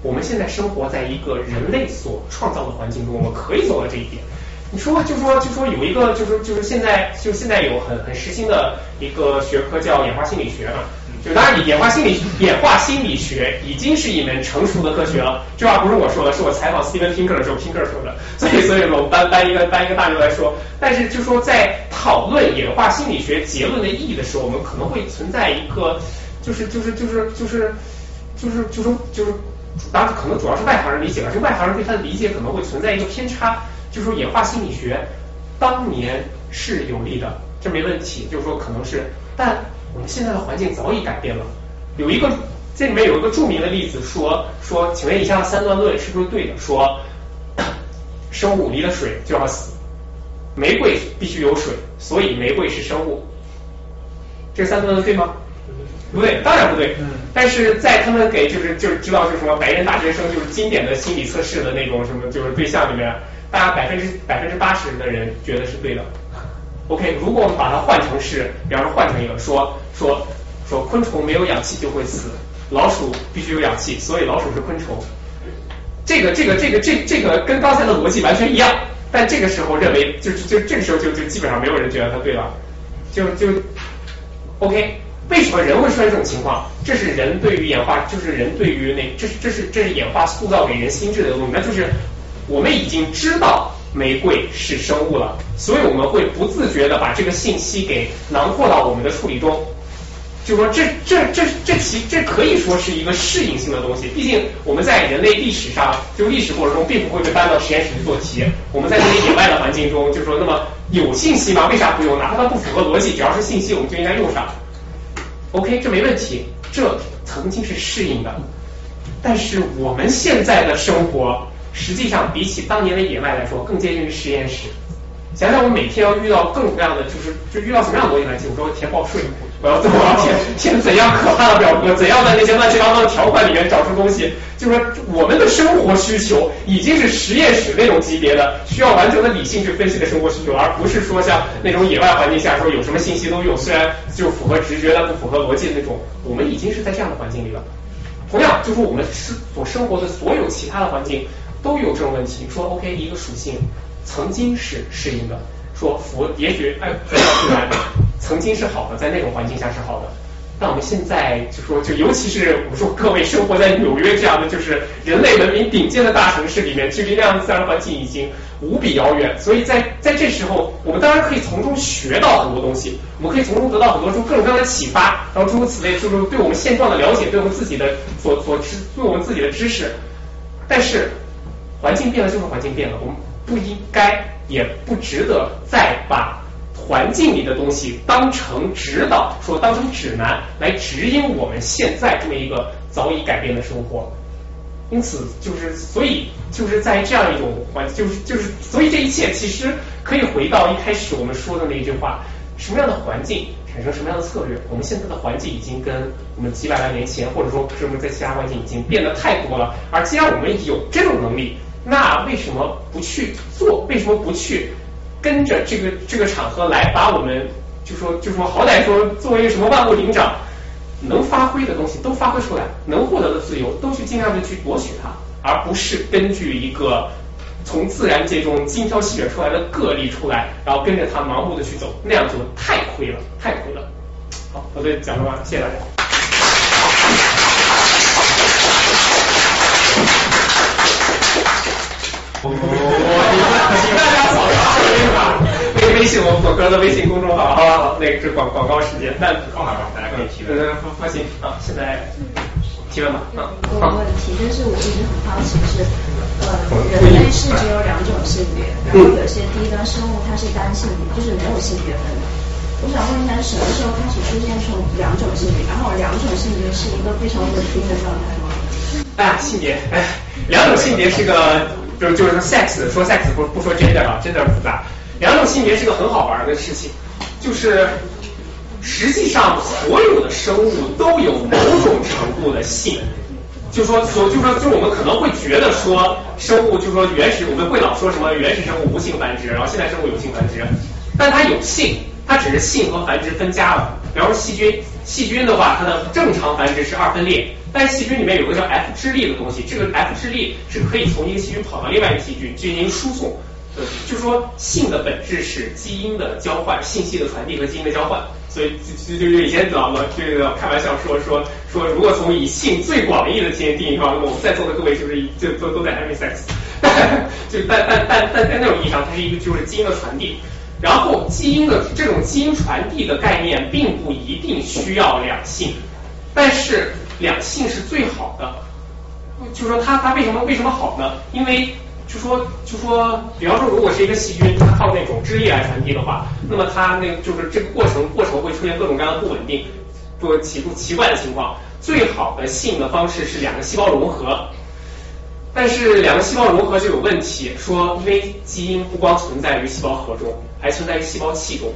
我们现在生活在一个人类所创造的环境中，我们可以做到这一点。你说就说就说有一个就是就是现在就现在有很很时兴的一个学科叫演化心理学嘛，就当然你演化心理演化心理学已经是一门成熟的科学了，这话不是我说的，是我采访 Steven Pinker 的时候 Pinker 说的，所以所以我们搬搬一个搬一个大牛来说，但是就说在讨论演化心理学结论的意义的时候，我们可能会存在一个就是就是就是就是就是就是就是当然可能主要是外行人理解吧，就外行人对它的理解可能会存在一个偏差，就是说演化心理学当年是有利的，这没问题，就是说可能是，但我们现在的环境早已改变了，有一个这里面有一个著名的例子说说，请问以下的三段论是不是对的？说生物离了水就要死，玫瑰必须有水，所以玫瑰是生物，这三段论对吗？不对，当然不对。嗯。但是在他们给就是就是知道是什么白人大学生就是经典的心理测试的那种什么就是对象里面，大家百分之百分之八十的人觉得是对的。OK，如果我们把它换成是，比方说换成一个说说说昆虫没有氧气就会死，老鼠必须有氧气，所以老鼠是昆虫。这个这个这个这这个跟刚才的逻辑完全一样，但这个时候认为就就这个时候就就基本上没有人觉得它对了，就就 OK。为什么人会出现这种情况？这是人对于演化，就是人对于那，这是这是这是演化塑造给人心智的东西。那就是我们已经知道玫瑰是生物了，所以我们会不自觉的把这个信息给囊括到我们的处理中。就说这这这这其这可以说是一个适应性的东西。毕竟我们在人类历史上，就历史过程中，并不会被搬到实验室去做题。我们在这些野外的环境中，就说那么有信息吗？为啥不用？哪怕它不符合逻辑，只要是信息，我们就应该用上。OK，这没问题，这曾经是适应的，但是我们现在的生活，实际上比起当年的野外来说，更接近于实验室。想想我每天要遇到各种各样的，就是就遇到什么样的逻辑来题？我说填报税，我要怎么填填怎样可怕的表格？怎样在那些乱七八糟的条款里面找出东西？就是说我们的生活需求已经是实验室那种级别的，需要完整的理性去分析的生活需求，而不是说像那种野外环境下说有什么信息都用，虽然就符合直觉但不符合逻辑的那种。我们已经是在这样的环境里了。同样，就是我们生所生活的所有其他的环境都有这种问题。说 OK，一个属性。曾经是适应的，说佛也许哎，自然曾经是好的，在那种环境下是好的。但我们现在就说，就尤其是我说各位生活在纽约这样的就是人类文明顶尖的大城市里面，距离那样的自然环境已经无比遥远。所以在在这时候，我们当然可以从中学到很多东西，我们可以从中得到很多种各种各样的启发，然后诸如此类，就是对我们现状的了解，对我们自己的所所知，对我们自己的知识。但是环境变了就是环境变了，我们。不应该，也不值得再把环境里的东西当成指导，说当成指南来指引我们现在这么一个早已改变的生活。因此，就是所以就是在这样一种环，就是就是所以这一切其实可以回到一开始我们说的那一句话：什么样的环境产生什么样的策略？我们现在的环境已经跟我们几百万年前，或者说什么在其他环境已经变得太多了。而既然我们有这种能力，那为什么不去做？为什么不去跟着这个这个场合来把我们就说就说好歹说作为一个什么万物灵长，能发挥的东西都发挥出来，能获得的自由都去尽量的去夺取它，而不是根据一个从自然界中精挑细选出来的个例出来，然后跟着它盲目的去走，那样就太亏了，太亏了。好，我对讲完，谢谢大家。我请大家扫码，微微信我我哥的微信公众号，好好好，那个是广广告时间，那
号码大家可以提问。
嗯，放心啊，现在提问吧。
嗯，我有问题，但是我一直很好奇是，呃，人类是只有两种性别，然后有些低端生物它是单性别，就是没有性别分的。我想问一下，什么时候开始出现出两种性别？然后两种性别是一个非常稳定的状态吗？
哎，性别，哎，两种性别是个。就是就是说 sex 说 sex 不不说 gender 啊，gender 复杂。两种性别是个很好玩的事情，就是实际上所有的生物都有某种程度的性。就说所就说就我们可能会觉得说生物就说原始我们会老说什么原始生物无性繁殖，然后现代生物有性繁殖，但它有性，它只是性和繁殖分家了。比方说细菌，细菌的话它的正常繁殖是二分裂。但细菌里面有个叫 F 质粒的东西，这个 F 质粒是可以从一个细菌跑到另外一个细菌进行输送。呃，就说性的本质是基因的交换、信息的传递和基因的交换。所以就就就以前老老这个开玩笑说说说，如果从以性最广义的基因定义的话，那么我们在座的各位就是就都都在 having sex。就但但但但在那种意义上，它是一个就是基因的传递。然后基因的这种基因传递的概念并不一定需要两性，但是。两性是最好的。就说它它为什么为什么好呢？因为就说就说，比方说如果是一个细菌，它靠那种汁液来传递的话，那么它那就是这个过程过程会出现各种各样的不稳定，不奇不奇怪的情况。最好的性的方式是两个细胞融合，但是两个细胞融合就有问题，说因为基因不光存在于细胞核中，还存在于细胞器中。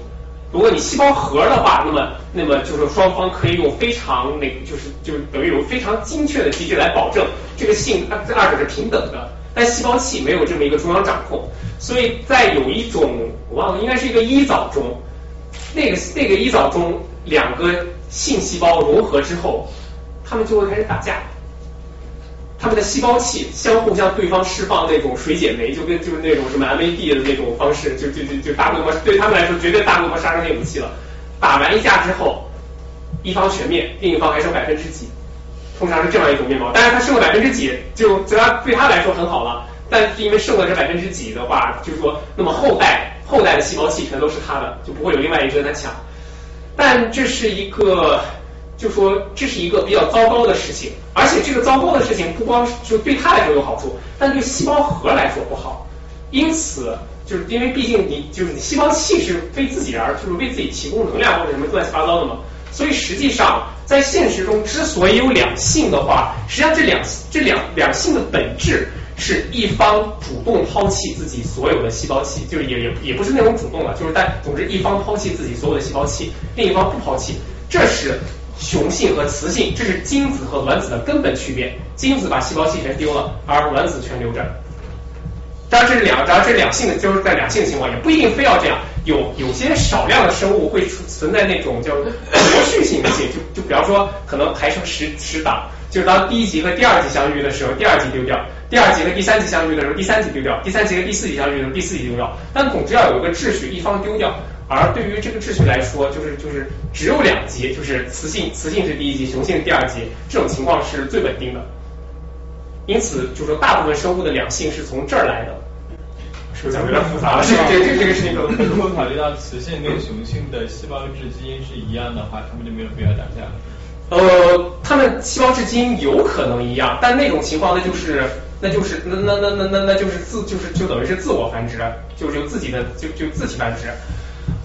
如果你细胞核的话，那么那么就是双方可以用非常那，就是就等于有非常精确的机制来保证这个性，这二者是平等的。但细胞器没有这么一个中央掌控，所以在有一种我忘了，应该是一个一藻中，那个那个一藻中两个性细胞融合之后，他们就会开始打架。他们的细胞器相互向对方释放那种水解酶，就跟就是那种什么 MAD 的那种方式，就就就就大规模对他们来说绝对大规模杀伤性武器了。打完一架之后，一方全灭，另一方还剩百分之几，通常是这样一种面貌。但是他剩了百分之几，就对他对他来说很好了。但是因为剩了这百分之几的话，就是说，那么后代后代的细胞器全都是他的，就不会有另外一个人来抢。但这是一个。就说这是一个比较糟糕的事情，而且这个糟糕的事情不光是就对他来说有好处，但对细胞核来说不好。因此，就是因为毕竟你就是你细胞器是为自己而就是为自己提供能量或者什么乱七八糟的嘛，所以实际上在现实中之所以有两性的话，实际上这两这两两性的本质是一方主动抛弃自己所有的细胞器，就是也也也不是那种主动了，就是但总之一方抛弃自己所有的细胞器，另一方不抛弃，这是。雄性和雌性，这是精子和卵子的根本区别。精子把细胞器全丢了，而卵子全留着。当然这是两，当然这是两性的，就是在两性的情况，也不一定非要这样。有有些少量的生物会存在那种叫螺序性的性，就就比方说可能排成十十档，就是当第一级和第二级相遇的时候，第二级丢掉；第二级和第三级相遇的时候，第三级丢掉；第三级和第四级相遇的时候，第四级丢掉。但总之要有一个秩序，一方丢掉。而对于这个秩序来说，就是就是只有两级，就是雌性雌性是第一级，雄性是第二级，这种情况是最稳定的。因此，就是说大部分生物的两性是从这儿来的。是不是讲有点复杂了？这个这个这个是一个。
如果考虑到雌性跟雄性的细胞质基因是一样的话，他们就没有必要打架。
呃，他们细胞质基因有可能一样，但那种情况那就是那就是那那那那那那就是自就是就等于是自我繁殖，就是有自己的就就自己繁殖。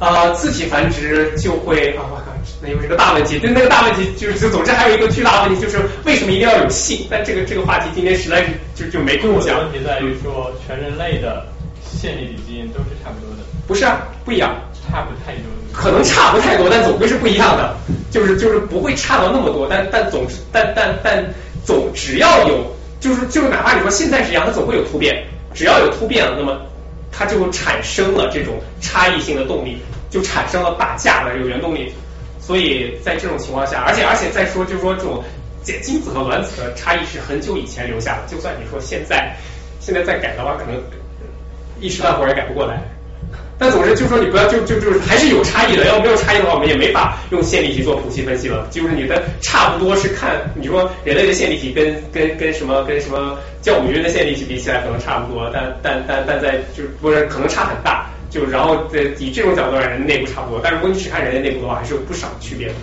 啊，自体繁殖就会啊，我靠，那又是个大问题。就那个大问题，就是就总之还有一个巨大的问题，就是为什么一定要有性？但这个这个话题今天实在是就就没空讲。
问题在于说，全人类的线粒体基因都是差不多的。
不是啊，不一样。
差不太多。
可能差不太多，但总归是不一样的。就是就是不会差到那么多，但但总但但但总只要有，就是就是哪怕你说现在是一样，它总会有突变。只要有突变了，那么。它就产生了这种差异性的动力，就产生了打架的这个原动力。所以在这种情况下，而且而且再说，就是说这种精子和卵子的差异是很久以前留下的。就算你说现在现在再改的话，可能一时半会儿也改不过来。但总之，就说你不要就就就是还是有差异的。要没有差异的话，我们也没法用线粒体做谱系分析了。就是你的差不多是看你说人类的线粒体跟跟跟什么跟什么酵母菌的线粒体比起来可能差不多，但但但但在就是不是可能差很大。就然后在以这种角度来，人内部差不多。但如果你只看人类内部的话，还是有不少区别的。